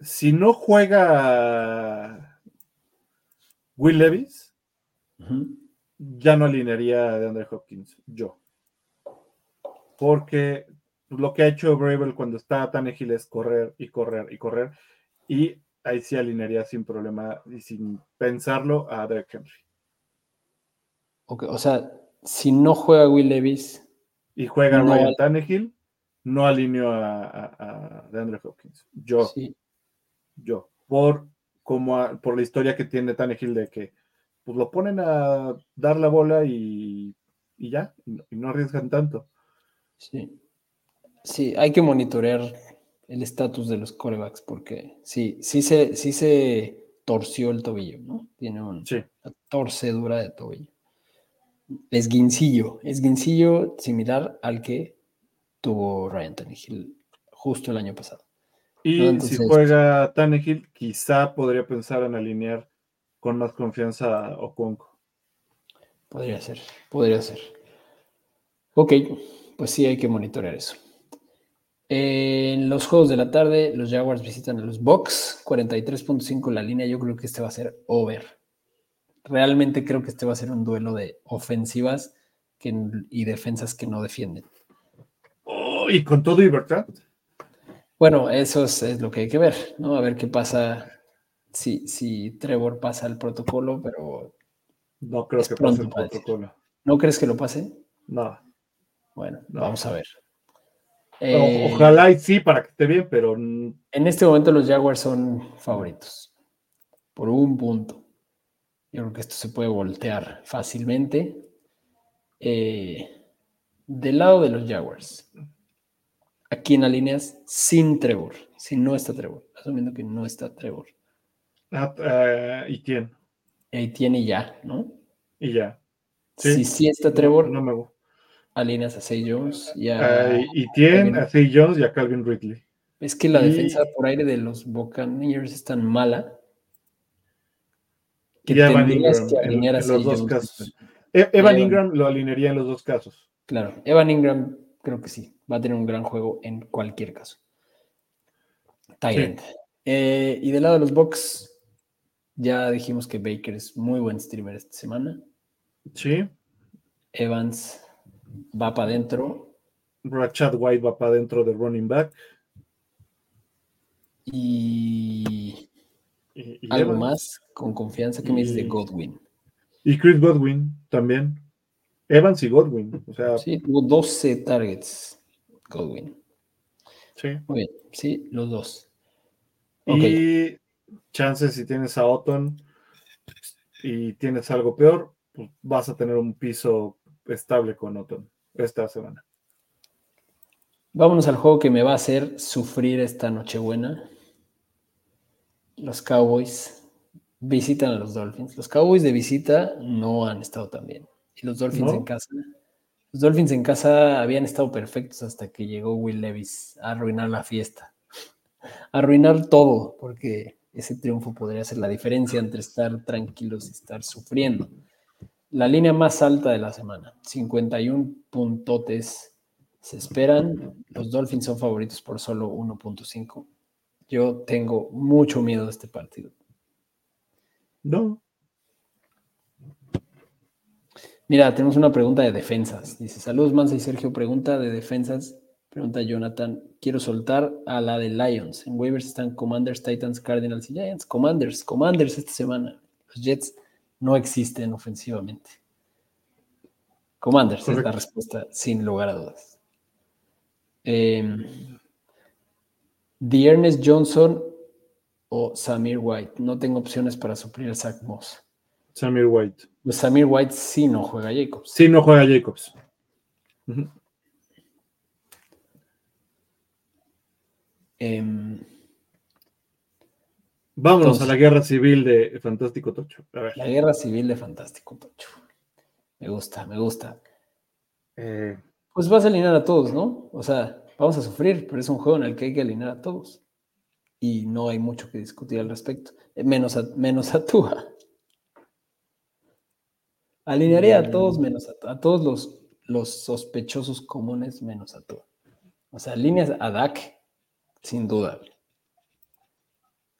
si no juega Will Levis, ya no alinearía de Andre Hopkins, yo. Porque lo que ha hecho Bravel cuando está tan ágil es correr y correr y correr, y ahí sí alinearía sin problema y sin pensarlo a Derek Henry. Ok, o sea, si no juega Will Levis, Y juega No Ryan al- Tannehill, no alineo a, a, a DeAndre Hopkins. Yo, sí, yo. Por, como a- por la historia que tiene Tannehill de que pues lo ponen a dar la bola y, y ya, y no arriesgan tanto. sí. Sí, hay que monitorear el estatus de los corebacks porque sí, sí se, sí se torció el tobillo, ¿no? Tiene Sí. una torcedura de tobillo. Esguincillo, esguincillo similar al que tuvo Ryan Tannehill justo el año pasado. Y No, entonces- si juega Tannehill, quizá podría pensar en alinear con más confianza a Okonko. Podría ser, podría ser. Ok, pues sí hay que monitorear eso. En los juegos de la tarde, los Jaguars visitan a los Bucks, 43.5 la línea. Yo creo que este va a ser over. Realmente creo que este va a ser un duelo de ofensivas que, y defensas que no defienden. Oh, y con todo y Bertrand. Bueno, eso es, es lo que hay que ver, ¿no? A ver qué pasa si, si Trevor pasa el protocolo, pero No creo que pase el protocolo. ¿no crees que lo pase? No. Bueno, No. vamos a ver. Eh, Ojalá y sí para que esté bien, pero En este momento los Jaguars son favoritos por un punto. Yo creo que esto se puede voltear fácilmente. Eh, del lado de los Jaguars, aquí en alineas sin Trevor, si no está Trevor, asumiendo que no está Trevor. ah, ah, y quién. Ahí tiene ya, ¿no? Y ya. Sí. Si sí está Trevor, No, me gusta. Alineas a Say Jones. Y a- y tiene Calvin. a Zay Jones y a Calvin Ridley. es que la y- defensa por aire de los Buccaneers es tan mala que y a Evan tendrías Ingram que alinear a en los dos Jones. casos. E- Evan Evan. Ingram lo alinearía en los dos casos. Claro, Evan Ingram creo que sí, va a tener un gran juego en cualquier caso. Tyrant. Eh, y del lado de los Bucks, ya dijimos que Baker es muy buen streamer esta semana. Sí. Evans va para adentro. Rachad White va para adentro de running back. Y, Y, y algo más con confianza que me dices de Godwin. Y Chris Godwin también. Evans y Godwin. O sea, Sí, tuvo 12 targets. Godwin. sí. Muy bien, sí, los dos. Y chances si tienes a Otton y tienes algo peor, pues vas a tener un piso estable con Otton esta semana. Vámonos al juego que me va a hacer sufrir esta Nochebuena. Los Cowboys visitan a los Dolphins. Los Cowboys de visita no han estado tan bien. Y los Dolphins ¿No? en casa. Los Dolphins en casa habían estado perfectos hasta que llegó Will Levis a arruinar la fiesta. A arruinar todo, porque ese triunfo podría ser la diferencia entre estar tranquilos y estar sufriendo. La línea más alta de la semana, 51 puntotes se esperan. Los Dolphins son favoritos por solo 1.5. Yo tengo mucho miedo de este partido. No, Mira, tenemos una pregunta de defensas. Dice, saludos Mansa y Sergio, pregunta de defensas. Pregunta Jonathan, quiero soltar a la de Lions. En waivers están Commanders, Titans, Cardinals y Giants. Commanders, Commanders esta semana. Los Jets no existen ofensivamente. Commanders es la respuesta, sin lugar a dudas. Eh, The Ernest Johnson o Samir White. No tengo opciones para suplir a Zach Moss. Samir White. Pues Samir White sí no juega Jacobs. Sí, no juega Jacobs. Vámonos Entonces- a la guerra civil de Fantástico Tocho. A ver. la guerra civil de Fantástico Tocho. Me gusta, me gusta. eh, Pues vas a alinear a todos, ¿no? O sea, vamos a sufrir, pero es un juego en el que hay que alinear a todos. Y no hay mucho que discutir al respecto. Eh, Menos a, menos a Tua. Alinearía a todos menos a, a todos los, los sospechosos comunes menos a Tua. O sea, alineas a Dak, sin duda.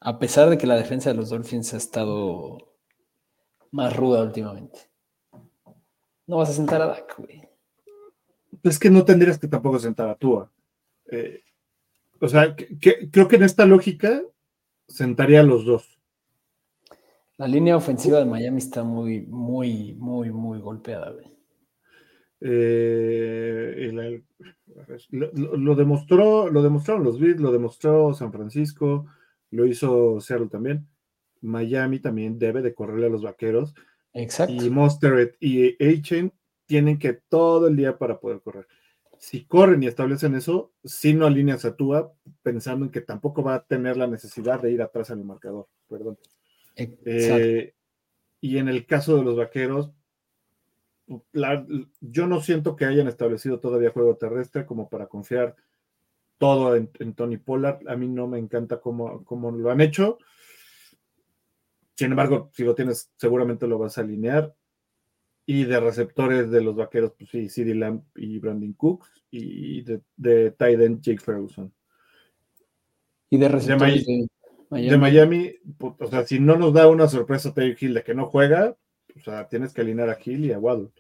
A pesar de que la defensa de los Dolphins ha estado más ruda últimamente. No vas a sentar a Dak, güey. es que no tendrías que tampoco sentar a Tua. Eh, o sea, que- que- creo que en esta lógica sentaría a los dos. La línea ofensiva de Miami está muy, muy, muy, muy golpeada, güey. Eh, el- lo demostró, lo demostraron los Bills, lo demostró San Francisco, lo hizo Seattle también. Miami también debe de correrle a los vaqueros. Exacto. Y Monsteret y Achen tienen que todo el día para poder correr. Si corren y establecen eso, si no alineas a Tua, pensando en que tampoco va a tener la necesidad de ir atrás en el marcador. Perdón. Exacto. Eh, y en el caso de los vaqueros, la- yo no siento que hayan establecido todavía juego terrestre como para confiar todo en, en Tony Pollard. A mí no me encanta cómo, cómo lo han hecho. Sin embargo, si lo tienes, seguramente lo vas a alinear. Y de receptores de los vaqueros, pues sí, CeeDee Lamb y Brandon Cooks. Y de, de tight end, Jake Ferguson. y de receptores de Miami. De Miami, pu- o sea, si no nos da una sorpresa Terry Hill de que no juega, o sea, tienes que alinear a Hill y a Waddle,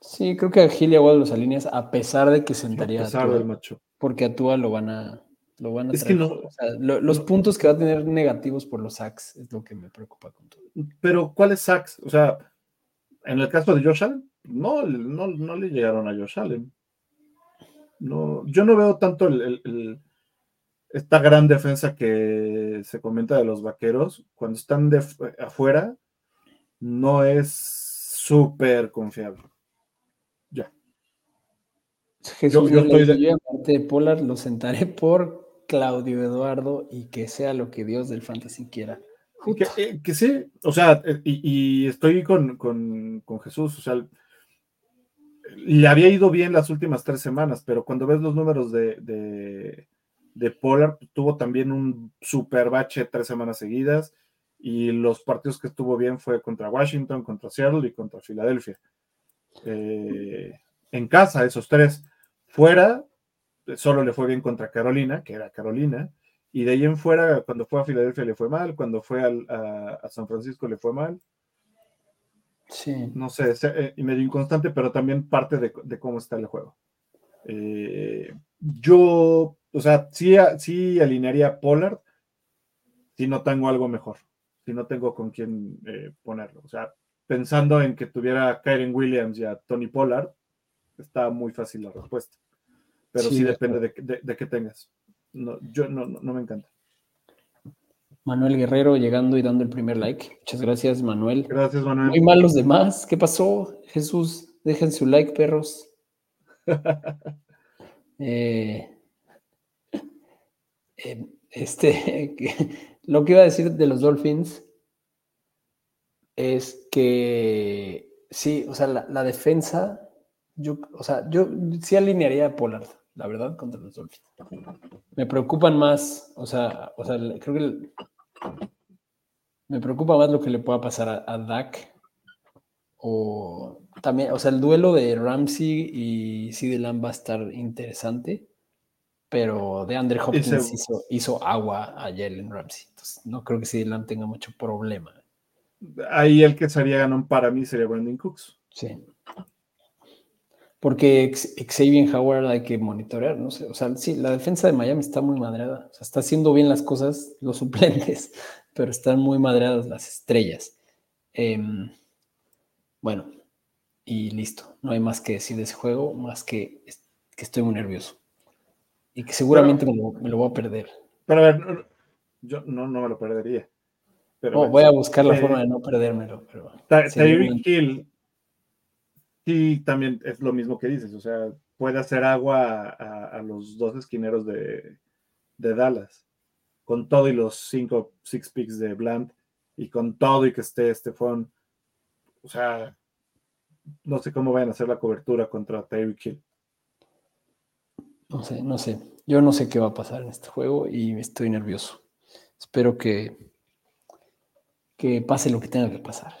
Sí, creo que a Gil y a los alineas a pesar de que sentaría a pesar Tua, del macho. porque a Tua lo van a lo van a Es que no- O sea, lo- los puntos que va a tener negativos por los sacks es lo que me preocupa con todo. Pero, ¿cuáles sacks? O sea, en el caso de Josh Allen, no, no, no le llegaron a Josh Allen. No, yo no veo tanto el- el- el- esta gran defensa que se comenta de los vaqueros. Cuando están de afuera, no es súper confiable. Jesús yo estoy de- aparte de Pollard, lo sentaré por Claudio Eduardo y que sea lo que Dios del fantasy quiera. Que, eh, que sí, o sea, eh, y, y estoy con, con- con Jesús, o sea, le había ido bien las últimas tres semanas, pero cuando ves los números de, de, de Pollard, tuvo también un super bache tres semanas seguidas, y los partidos que estuvo bien fue contra Washington, contra Seattle y contra Filadelfia. Eh, en casa, esos tres. Fuera, solo le fue bien contra Carolina, que era Carolina, Y de ahí en fuera, cuando fue a Filadelfia le fue mal, cuando fue a, San Francisco le fue mal. Sí. No sé, eh, medio inconstante, pero también parte de, cómo está el juego. Eh, yo, o sea, sí, sí alinearía a Pollard si no tengo algo mejor, si no tengo con quién eh, ponerlo. O sea, pensando en que tuviera a Kyren Williams y a Tony Pollard, está muy fácil la respuesta. Pero sí, depende de, de, qué tengas. No, yo no, no, me encanta. Manuel Guerrero llegando y dando el primer like. Muchas gracias, Manuel. Gracias, Manuel. Muy mal los demás. ¿Qué pasó? Jesús, dejen su like, perros. Eh, eh, este, lo que iba a decir de los Dolphins es que sí, o sea, la, defensa, yo, o sea, yo sí alinearía a Pollard la verdad, contra los Dolphins. Me preocupan más, o sea, o sea creo que me preocupa más lo que le pueda pasar a, Dak. O también, o sea, el duelo de Ramsey y CD Lamb va a estar interesante, pero de Andre Hopkins hizo, agua ayer en Ramsey. Entonces, no creo que CD Lamb tenga mucho problema. Ahí el que sería ganón para mí sería Brandon Cooks. Sí. Porque Xavier Howard hay que monitorear, no sé. O sea, sí, la defensa de Miami está muy madreada. O sea, está haciendo bien las cosas los suplentes, pero están muy madreadas las estrellas. Em, bueno, y listo. No hay más que decir de ese juego, más que, que estoy muy nervioso. Y que seguramente me, lo, voy a perder. Pero a ver, yo no, no me lo perdería. Pero voy a buscar la forma de no perdérmelo. Pero, Hill Sí, también es lo mismo que dices, o sea, puede hacer agua a, los dos esquineros de, Dallas, con todo y los cinco six picks de Bland, y con todo y que esté Stephon, o sea, no sé cómo vayan a hacer la cobertura contra Tyreek Hill. No sé, no sé. Yo no sé qué va a pasar en este juego y estoy nervioso. Espero que, que pase lo que tenga que pasar.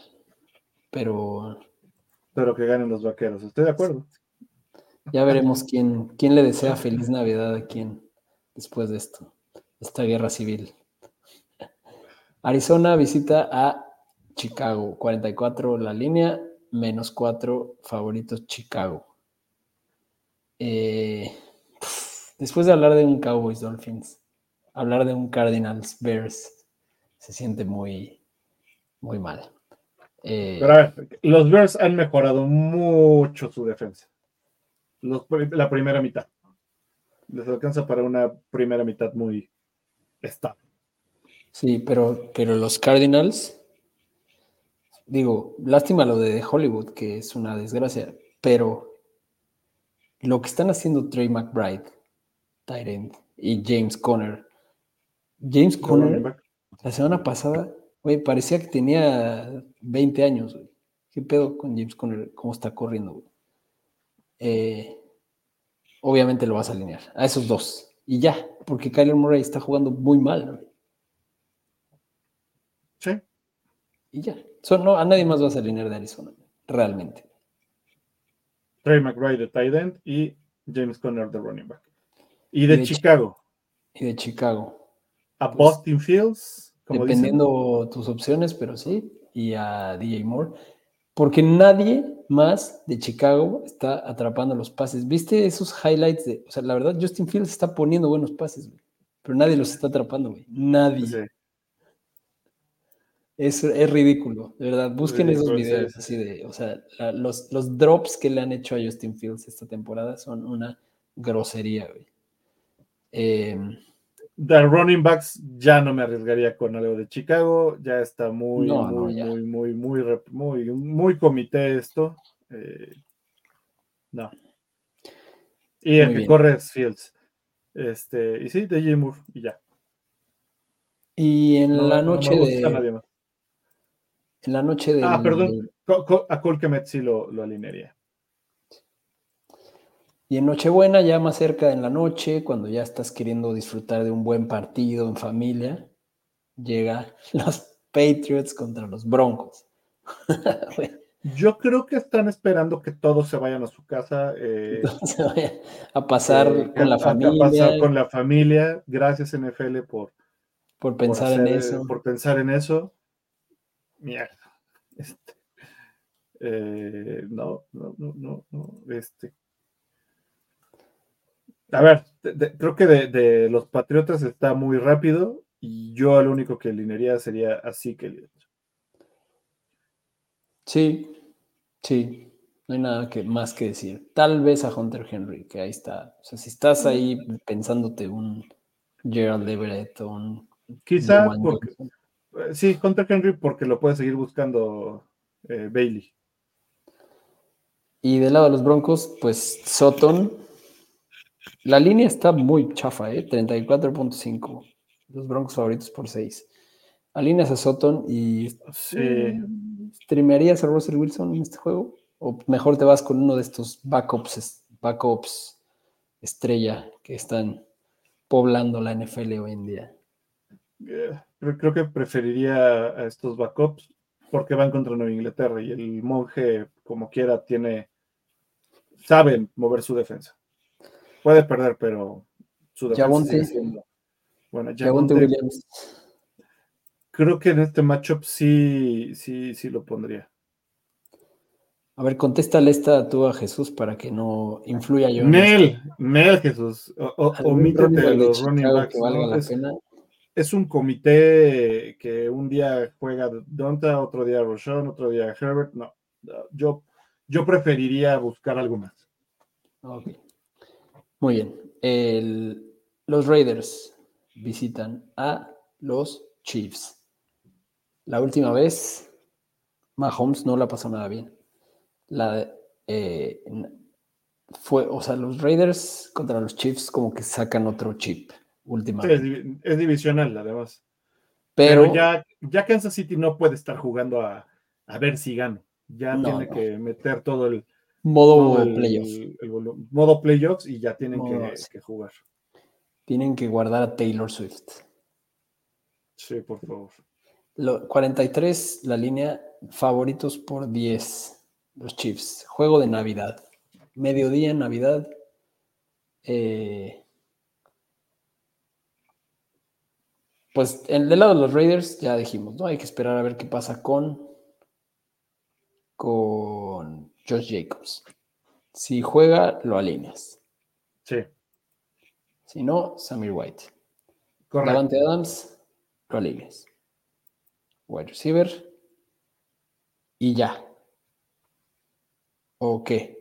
Pero pero que ganen los vaqueros. Estoy de acuerdo. Ya veremos quién, quién le desea feliz Navidad a quién después de esto, esta guerra civil. Arizona visita a Chicago, 44 la línea, menos 4 favoritos Chicago. Eh, después de hablar de un Cowboys Dolphins, hablar de un Cardinals Bears se siente muy, muy mal. Eh, Pero a ver, los Bears han mejorado mucho su defensa. la primera mitad. Les alcanza para una primera mitad muy estable. Sí, pero, pero los Cardinals, digo, lástima lo de Hollywood, que es una desgracia, pero lo que están haciendo Trey McBride, Tyrant y James Conner. James Conner, la semana pasada Güey, parecía que tenía 20 años, güey. ¿Qué pedo con James Conner? ¿Cómo está corriendo, güey? Eh, obviamente lo vas a alinear a esos dos. Y ya, porque Kyler Murray está jugando muy mal, güey. Sí. Y ya. no, a nadie más vas a alinear de Arizona, realmente. Trey McBride de tight end y James Conner de running back. Y de, Chicago. Y de Chicago. A pues Boston Fields dependiendo tus opciones, pero sí, y a DJ Moore, porque nadie más de Chicago está atrapando los pases. ¿Viste esos highlights de, o sea, la verdad, Justin Fields está poniendo buenos pases, pero nadie los está atrapando, güey. Nadie. Es, ridículo, de verdad. Busquen esos videos así de, o sea, los, los drops que le han hecho a Justin Fields esta temporada son una grosería, güey. Eh, de running backs ya no me arriesgaría con algo de Chicago, ya está muy, muy, muy, muy, muy, muy, muy, comité esto. Eh, no. Y el que corre es Fields. Este, y sí, de J. y ya. Y en la noche de. En la noche de. Ah, perdón. A Colquemet sí lo, lo alinearía. Y en Nochebuena, ya más cerca en la noche, cuando ya estás queriendo disfrutar de un buen partido en familia, llega los Patriots contra los Broncos. Yo creo que están esperando que todos se vayan a su casa. eh, a pasar eh, con la a- a familia, pasar con la familia. Gracias NFL por, por por pensar en hacer- eso. Por pensar en eso. Mierda. Este, eh, no, no, no, no, Este. A ver, de- de- creo que de, de los Patriotas está muy rápido y yo el único que alinearía sería así que Sí, sí, no hay nada que, más que decir. Tal vez a Hunter Henry, que ahí está. O sea, si estás ahí pensándote un Gerald Everett o un Quizá porque, eh, sí, Hunter Henry porque lo puede seguir buscando eh, Bailey. Y del lado de los Broncos, pues Sutton. La línea está muy chafa, ¿eh? 34.5. Los Broncos favoritos por 6. Alineas a Sutton y Sí. ¿streamearías a Russell Wilson en este juego? ¿O mejor te vas con uno de estos backups, backups estrella que están poblando la NFL hoy en día? Eh, creo, creo que preferiría a estos backups porque van contra Nueva Inglaterra y el monje, como quiera, tiene. Saben mover su defensa. Puede perder, pero su defensa. Javonte. Bueno, Javonte Javonte, Williams. creo que en este matchup sí, sí, sí lo pondría. A ver, contéstale esta tú a Jesús para que no influya yo. Nel, Nel Jesús. O, o- ¿Algún omítete running back de los running backs. que valga ¿no? la Es- pena? es un comité que un día juega Donta, otro día Roshon, otro día Herbert. No, yo, yo preferiría buscar algo más. Ok. Muy bien. El- los Raiders visitan a los Chiefs. La última vez, Mahomes no la pasó nada bien. La, eh, fue, o sea, los Raiders contra los Chiefs como que sacan otro chip Sí, es, últimamente. divi- es divisional, además. pero, Pero, ya, ya Kansas City no puede estar jugando a, a ver si gano. Ya No, tiene no. que meter todo el, modo playoff. volu- modo playoffs y ya tienen que, jugar. Tienen que guardar a Taylor Swift. Sí, por favor. Lo- 43, la línea favoritos por 10. Los Chiefs. Juego de Navidad. Mediodía en Navidad. Eh, pues en el lado de los Raiders ya dijimos, ¿no? Hay que esperar a ver qué pasa con con Josh Jacobs. Si juega, lo alineas. Sí, Si no, Samir White. correcto. Davante Adams, lo alineas. Wide receiver. Y ya. ¿O qué?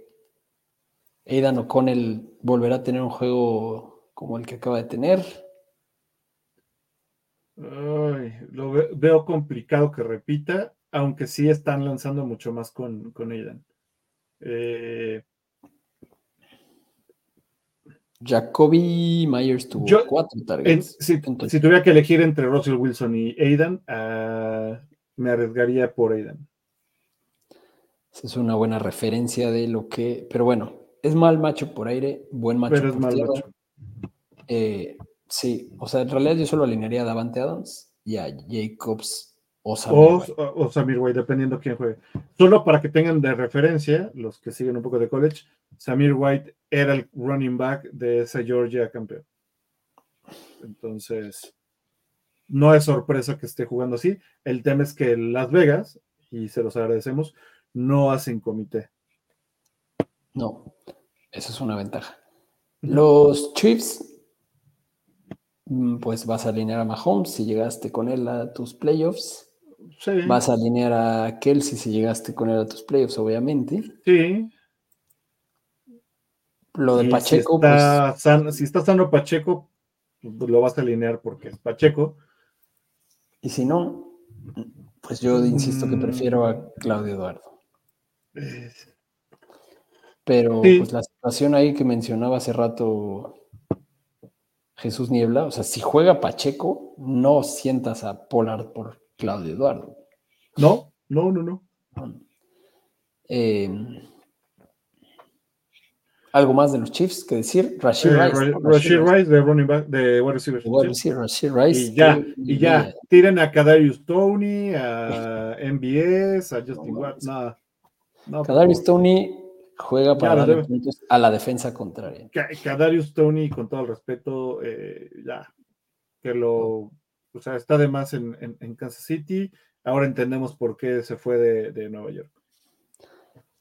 Aidan O'Connell volverá a tener un juego como el que acaba de tener. Ay, lo ve- veo complicado que repita, aunque sí están lanzando mucho más con, con Aidan. Eh, Jacoby Myers tuvo Yo- cuatro en- targets. si, tuviera que elegir entre Russell Wilson y Aidan, ah, me arriesgaría por Aidan. esa es una buena referencia de lo que. Pero bueno, es mal macho por aire, buen macho Pero es por mal tierra. macho. Eh, sí, o sea, en realidad yo solo alinearía a Davante Adams y a Jacobs o Samir O, White. o- o Samir White, dependiendo quién juegue. Solo para que tengan de referencia, los que siguen un poco de college, Samir White era el running back de esa Georgia campeón. Entonces, no es sorpresa que esté jugando así. El tema es que Las Vegas, y se los agradecemos, no hacen comité. No, eso es una ventaja. Los Chiefs, mm, pues vas a alinear a Mahomes si llegaste con él a tus playoffs. Sí, Vas a alinear a Kelsey si llegaste con él a tus playoffs, obviamente. sí. Lo de Y Pacheco, si está, sano, si está sano Pacheco, pues lo vas a alinear porque es Pacheco. pues, y si no, pues yo insisto que prefiero a Claudio Eduardo. Pero Sí. pues la situación ahí que mencionaba hace rato Jesús Niebla, o sea, si juega Pacheco, no sientas a Pollard por Claudio Eduardo. No, no, no, no. Eh, ¿Algo más de los Chiefs que decir? Rashid Eh, Rice. Rashid Rice de running back de wide receiver. Decir Rashid Rice. Y ya, y ya. Tiren a Kadarius Tony, a MBS, a Justin No Watt. Nada. No, Kadarius Tony juega para darle debe- puntos a la defensa contraria. Kadarius Tony, con todo el respeto, eh, ya, que lo, o sea, está de más en, en- en Kansas City. Ahora entendemos por qué se fue de, de Nueva York.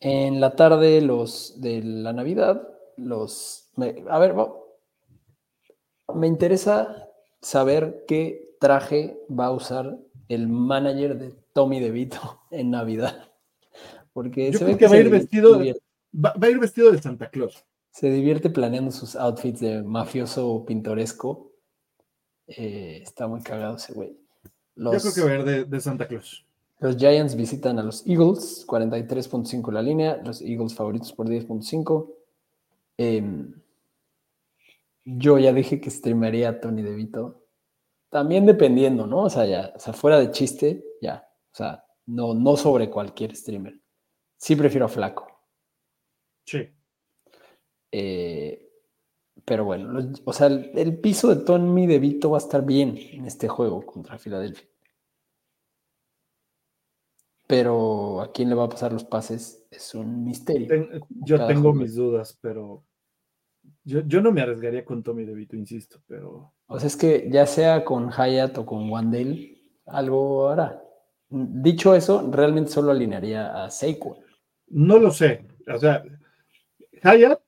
En la tarde, los de la Navidad, los. me- a ver, va- me interesa saber qué traje va a usar el manager de Tommy DeVito en Navidad. Porque Yo se creo ve que va a ir vestido- Va, va a ir vestido de Santa Claus. se divierte planeando sus outfits de mafioso pintoresco. Eh, está muy cagado ese güey. Los, Yo creo que ir de, de Santa Claus. Los Giants visitan a los Eagles, 43.5 la línea, los Eagles favoritos por 10.5. Em, yo ya dije que streamearía a Tony DeVito. También dependiendo, ¿no? O sea, ya, o sea, fuera de chiste, ya. O sea, no, no sobre cualquier streamer. Sí prefiero a Flaco. Sí. Eh, pero bueno, o sea, el, el piso de Tony DeVito va a estar bien en este juego contra Filadelfia. Pero a quién le va a pasar los pases es un misterio. Ten- yo tengo mis dudas, pero yo, yo no me arriesgaría con Tommy DeVito, insisto, pero O sea, es que ya sea con Hyatt o con Wandale, algo hará. Dicho eso, realmente solo alinearía a Saquon. no lo sé. O sea, Hyatt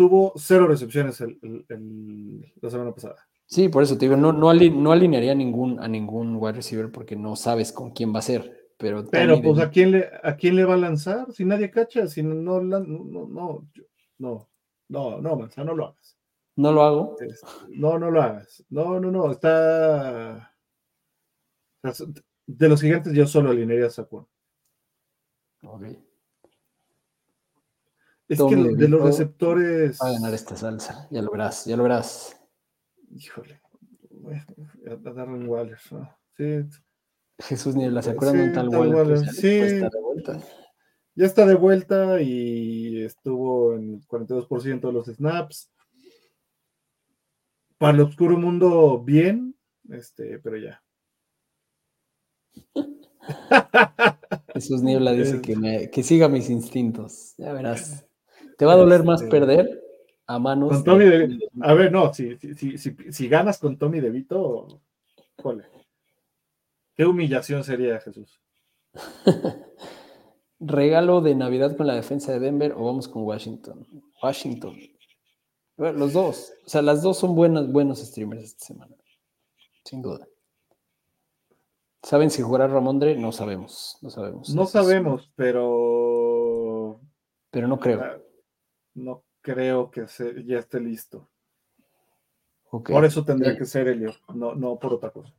tuvo cero recepciones el- el- el- la semana pasada. Sí, por eso te digo, no, no, ali- no alinearía a ningún, a ningún wide receiver porque no sabes con quién va a ser. Pero, Pero pues ¿a quién le a quién le va a lanzar? Si nadie cacha, si no no no no no yo- no no no, Manza, no lo hagas. no lo hago. Es- No, no lo hagas. No, no, no, está de los gigantes yo solo alinearía a Saquon. Ok. Es que de los receptores Va a ganar esta salsa, ya lo verás, ya lo verás. híjole, a Darren Waller, ¿no? Sí, Jesús Niebla, ¿se acuerdan de un Sí, tal tal Waller? Waller, Pues ya sí. está de vuelta. ya está de vuelta y estuvo en el 42% de los snaps. Para el oscuro mundo, bien, este, pero ya. Jesús Niebla dice que, me- que siga mis instintos, ya verás. Te va a doler más Este, perder a manos Con Tommy de- de- A ver, no, si, si, si, ganas con Tommy DeVito, jole. Qué humillación sería, Jesús. regalo de Navidad con la defensa de Denver o vamos con Washington. Washington. Bueno, los dos, o sea, las dos son buenas, buenos streamers esta semana, sin duda. ¿Saben si jugará Ramondre? No sabemos, no sabemos. No Eso es- sabemos, pero pero no creo. No creo que se- ya esté listo. Por eso tendría Sí. que ser Elio, no, no por otra cosa.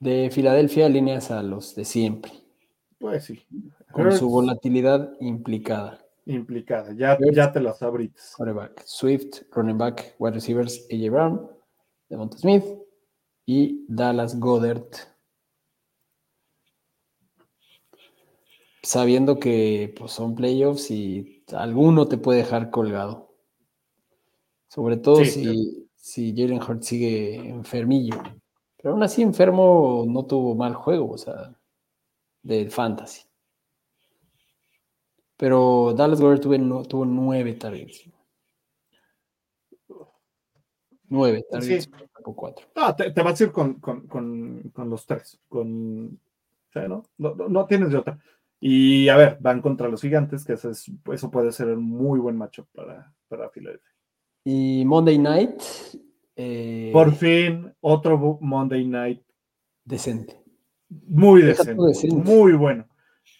De Filadelfia alineas a los de siempre, Pues sí. con su volatilidad implicada. implicada, ya, te las abrites. Quarterback, Swift, running back, wide receivers, AJ Brown, Devonta Smith y Dallas Goddard. Sabiendo que pues, son playoffs y alguno te puede dejar colgado. Sobre todo Sí, si, si Jalen Hurts sigue enfermillo. Pero aún así, enfermo no tuvo mal juego, o sea, de fantasy. Pero Dallas Goddard tuve no- tuvo nueve targets. Nueve targets Sí. por cuatro. Ah, te, te vas a ir con, con, con, con los tres. Con, o sea, ¿no? No, no- no tienes de otra. Y a ver, van contra los gigantes, que eso, es- eso puede ser un muy buen macho para, para Philadelphia. Y Monday Night. eh, Por fin, otro Monday Night Decente. muy decente, muy bueno.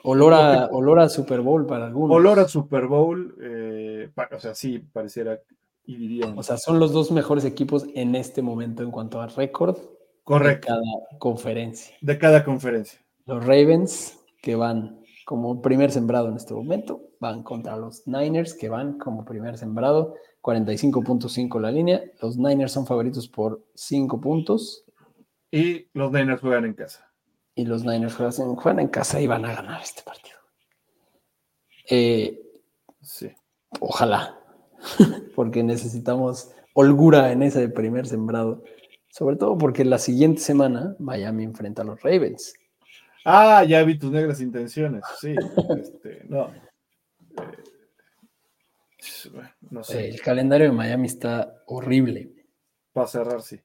Olor a, olor a Super Bowl para algunos. Olor a Super Bowl, eh, o sea, sí, pareciera y dirían. O sea, son los dos mejores equipos en este momento en cuanto a récord de correcto, cada conferencia. de cada conferencia. Los Ravens, que van como primer sembrado en este momento, van contra los Niners, que van como primer sembrado, 45.5 la línea. Los Niners son favoritos por 5 puntos Y los Niners juegan en casa. y los Niners juegan, juegan en casa y van a ganar este partido. Eh, Sí. ojalá, porque necesitamos holgura en ese primer sembrado. Sobre todo porque la siguiente semana Miami enfrenta a los Ravens. Ah, ya vi tus negras intenciones. Sí, este, no. no sé. El calendario de Miami está horrible. Para cerrar, sí.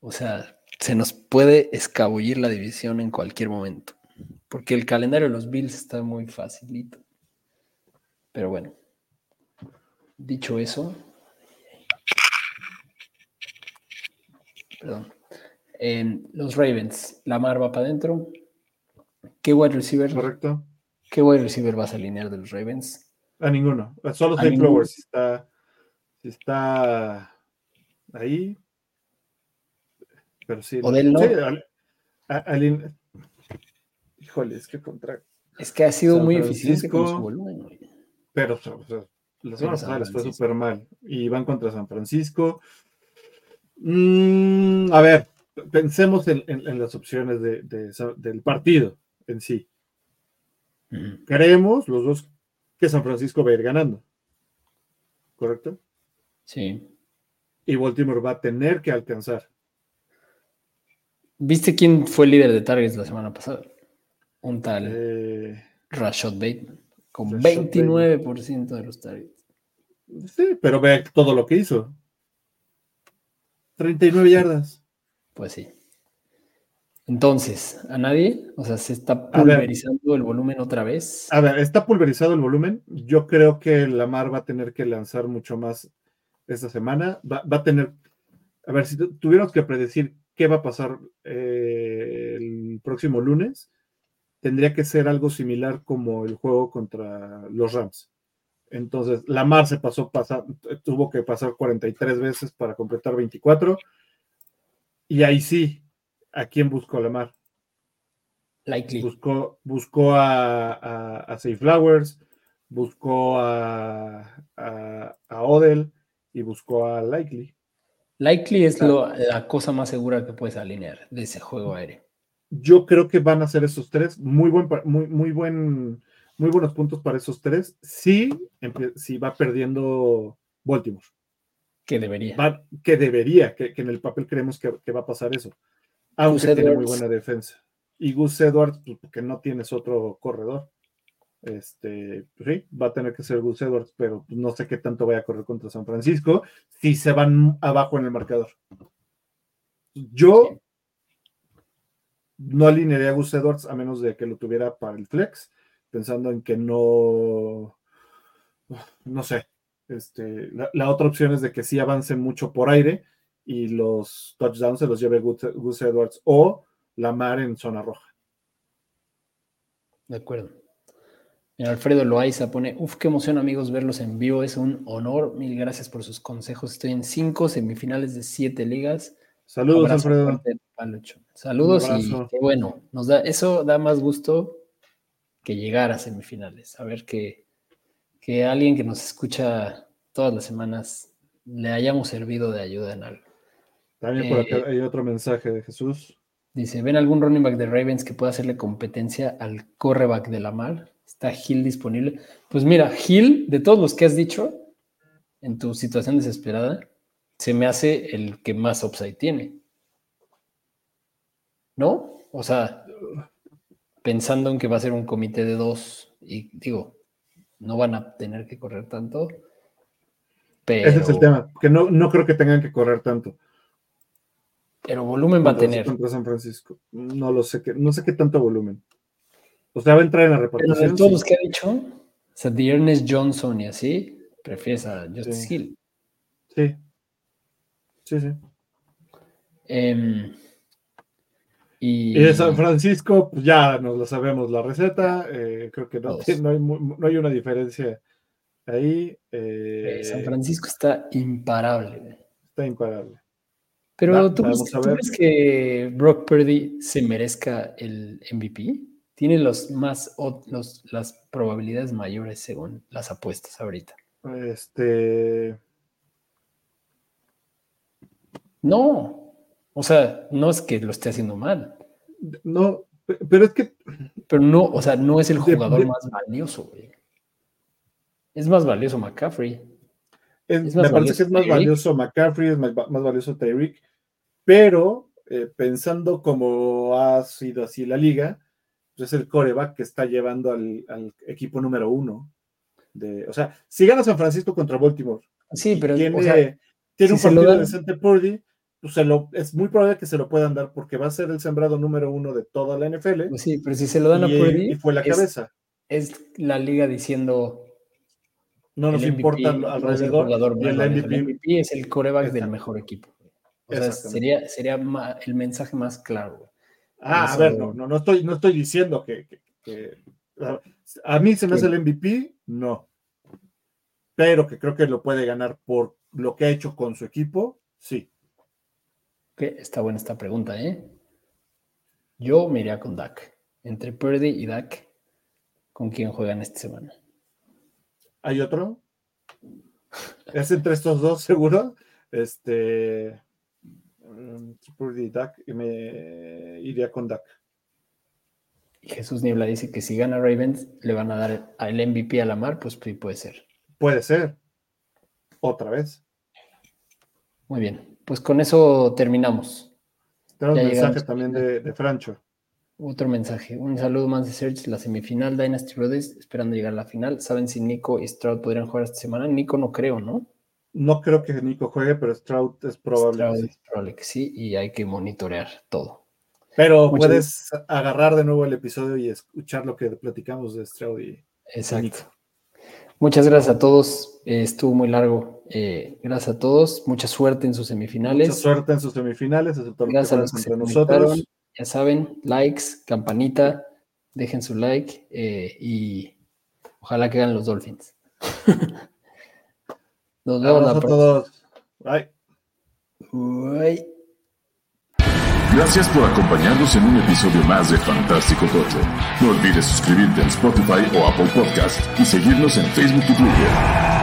O sea, se nos puede escabullir la división en cualquier momento. Porque el calendario de los Bills está muy facilito. Pero bueno, dicho eso, perdón. En los Ravens, Lamar va para adentro. ¿Qué wide receiver? Correcto. ¿Qué wide receiver vas a alinear de los Ravens? A ninguno. Solo Zay Flowers está, está ahí. Pero sí. Odell no. Sí, al, al, híjole, es que contra. Es que ha sido muy eficiente con su volumen. Pero, o sea, las semana les fue súper mal. Y van contra San Francisco. Mm, a ver, pensemos en, en, las opciones de, de, del partido en sí. Creemos los dos que San Francisco va a ir ganando. ¿Correcto? Sí. Y Baltimore va a tener que alcanzar. ¿Viste quién fue el líder de targets la semana pasada? Un tal eh, Rashad Bateman, con 29% de los targets. Sí, pero ve todo lo que hizo. 39 yardas. Pues sí. Entonces, ¿a nadie? O sea, ¿se está pulverizando el volumen otra vez? A ver, está pulverizado el volumen. Yo creo que Lamar va a tener que lanzar mucho más esta semana. Va, a tener, a ver, si tuviéramos que predecir qué va a pasar eh, el próximo lunes, tendría que ser algo similar como el juego contra los Rams. Entonces, Lamar se pasó, tuvo que pasar 43 veces para completar 24. Y ahí sí, ¿a quién buscó Lamar? Likely. Buscó, buscó a, a, Flowers, buscó a, a, Odell y buscó a Likely. Likely es la cosa más segura que puedes alinear de ese juego aéreo. Yo creo que van a ser esos tres. Muy buen, muy, muy buen muy buenos puntos para esos tres. Sí, si va perdiendo Baltimore. Que debería. que debería, que, en el papel creemos que, va a pasar eso. Aunque tiene muy buena defensa. Y Gus Edwards, pues, porque no tienes otro corredor. Este, pues sí, va a tener que ser Gus Edwards, pero no sé qué tanto vaya a correr contra San Francisco si se van abajo en el marcador. Yo no alinearía a Gus Edwards a menos de que lo tuviera para el flex pensando en que no, no sé, este, la, otra opción es de que sí avance mucho por aire y los touchdowns se los lleve Gus Edwards o Lamar en zona roja. De acuerdo. Alfredo Loaiza pone, uf, qué emoción amigos verlos en vivo, es un honor, mil gracias por sus consejos, estoy en cinco semifinales de siete ligas. Saludos, Alfredo. Saludos y qué bueno, nos da, eso da más gusto que llegar a semifinales. A ver que, que alguien que nos escucha todas las semanas le hayamos servido de ayuda en algo. También por acá eh, hay otro mensaje de Jesús. Dice, ¿ven algún running back de Ravens que pueda hacerle competencia al correback de la mar? ¿Está Hill disponible? Pues mira, Hill, de todos los que has dicho en tu situación desesperada, se me hace el que más upside tiene. ¿No? O sea, pensando en que va a ser un comité de dos y digo, no van a tener que correr tanto. Pero... Ese es el tema, que no, no creo que tengan que correr tanto. Pero volumen va a tener. Contra San Francisco. No lo sé, que, no sé qué tanto volumen. O sea, va a entrar en la repartición. Pero de todos los que ha dicho, o sea, de Ernest Johnson y así, prefieres a Justice Hill. Sí. Sí, sí. Eh, y... de San Francisco, pues ya nos lo sabemos la receta. Eh, creo que no, no, hay, una diferencia ahí. Eh, San Francisco está imparable. Está imparable. Pero ¿tú, crees que Brock Purdy se merezca el MVP? Tiene los más los, las probabilidades mayores según las apuestas ahorita. Este. No, o sea, no es que lo esté haciendo mal. No, pero es que. Pero no, o sea, no es el jugador más valioso, güey. Es más valioso McCaffrey. me parece que es más valioso McCaffrey, es más, valioso Tyreek, pero eh, pensando como ha sido así la liga, pues es el coreback que está llevando al, equipo número uno. de, o sea, si gana San Francisco contra Baltimore, sí, pero tiene, o sea, tiene si un partido dan- decente Purdy, pues se lo, es muy probable que se lo puedan dar porque va a ser el sembrado número uno de toda la NFL pues sí, pero si se lo dan a Purdy, y fue la es- cabeza. es la liga diciendo No nos importa alrededor el MVP. el MVP es el coreback del mejor equipo. O sea, Exactamente. sería, sería el mensaje más claro. güey. Ah, a ver, no, no, no estoy, no estoy diciendo que, que- que- a, a mí se me hace el MVP, no. Pero que creo que lo puede ganar por lo que ha hecho con su equipo, sí. Que está buena esta pregunta, ¿eh? Yo me iría con Dak. Entre Purdy y Dak, ¿con quién juegan esta semana? ¿Hay otro? ¿Es entre estos dos, seguro? Este. Y Dak, y me iría con Dak. Jesús Niebla dice que si gana Ravens, le van a dar el MVP a Lamar, pues sí puede ser. Puede ser. Otra vez. Muy bien, pues con eso terminamos. Tenemos un mensaje llegamos. también de, de Francho. Otro mensaje. Un saludo más de Search, la semifinal Dynasty Brothers, esperando llegar a la final. ¿Saben si Nico y Stroud podrían jugar esta semana? Nico no creo, ¿no? No creo que Nico juegue, pero Stroud es probable. que Stroud sí. es probable que sí, y hay que monitorear todo. Pero Muchas puedes agarrar de nuevo el episodio y escuchar lo que platicamos de Stroud y Exacto. Muchas gracias a todos. eh, estuvo muy largo. eh, gracias a todos. Mucha suerte en sus semifinales. mucha suerte en sus semifinales, excepto lo que Gracias a los que se nosotros. Ya saben, likes, campanita, dejen su like eh, y ojalá que hagan los Dolphins. Nos vemos Abrazo la a todos. Bye. Bye. Gracias por acompañarnos en un episodio más de Fantástico Tocho. No olvides suscribirte en Spotify o Apple Podcast y seguirnos en Facebook y Twitter.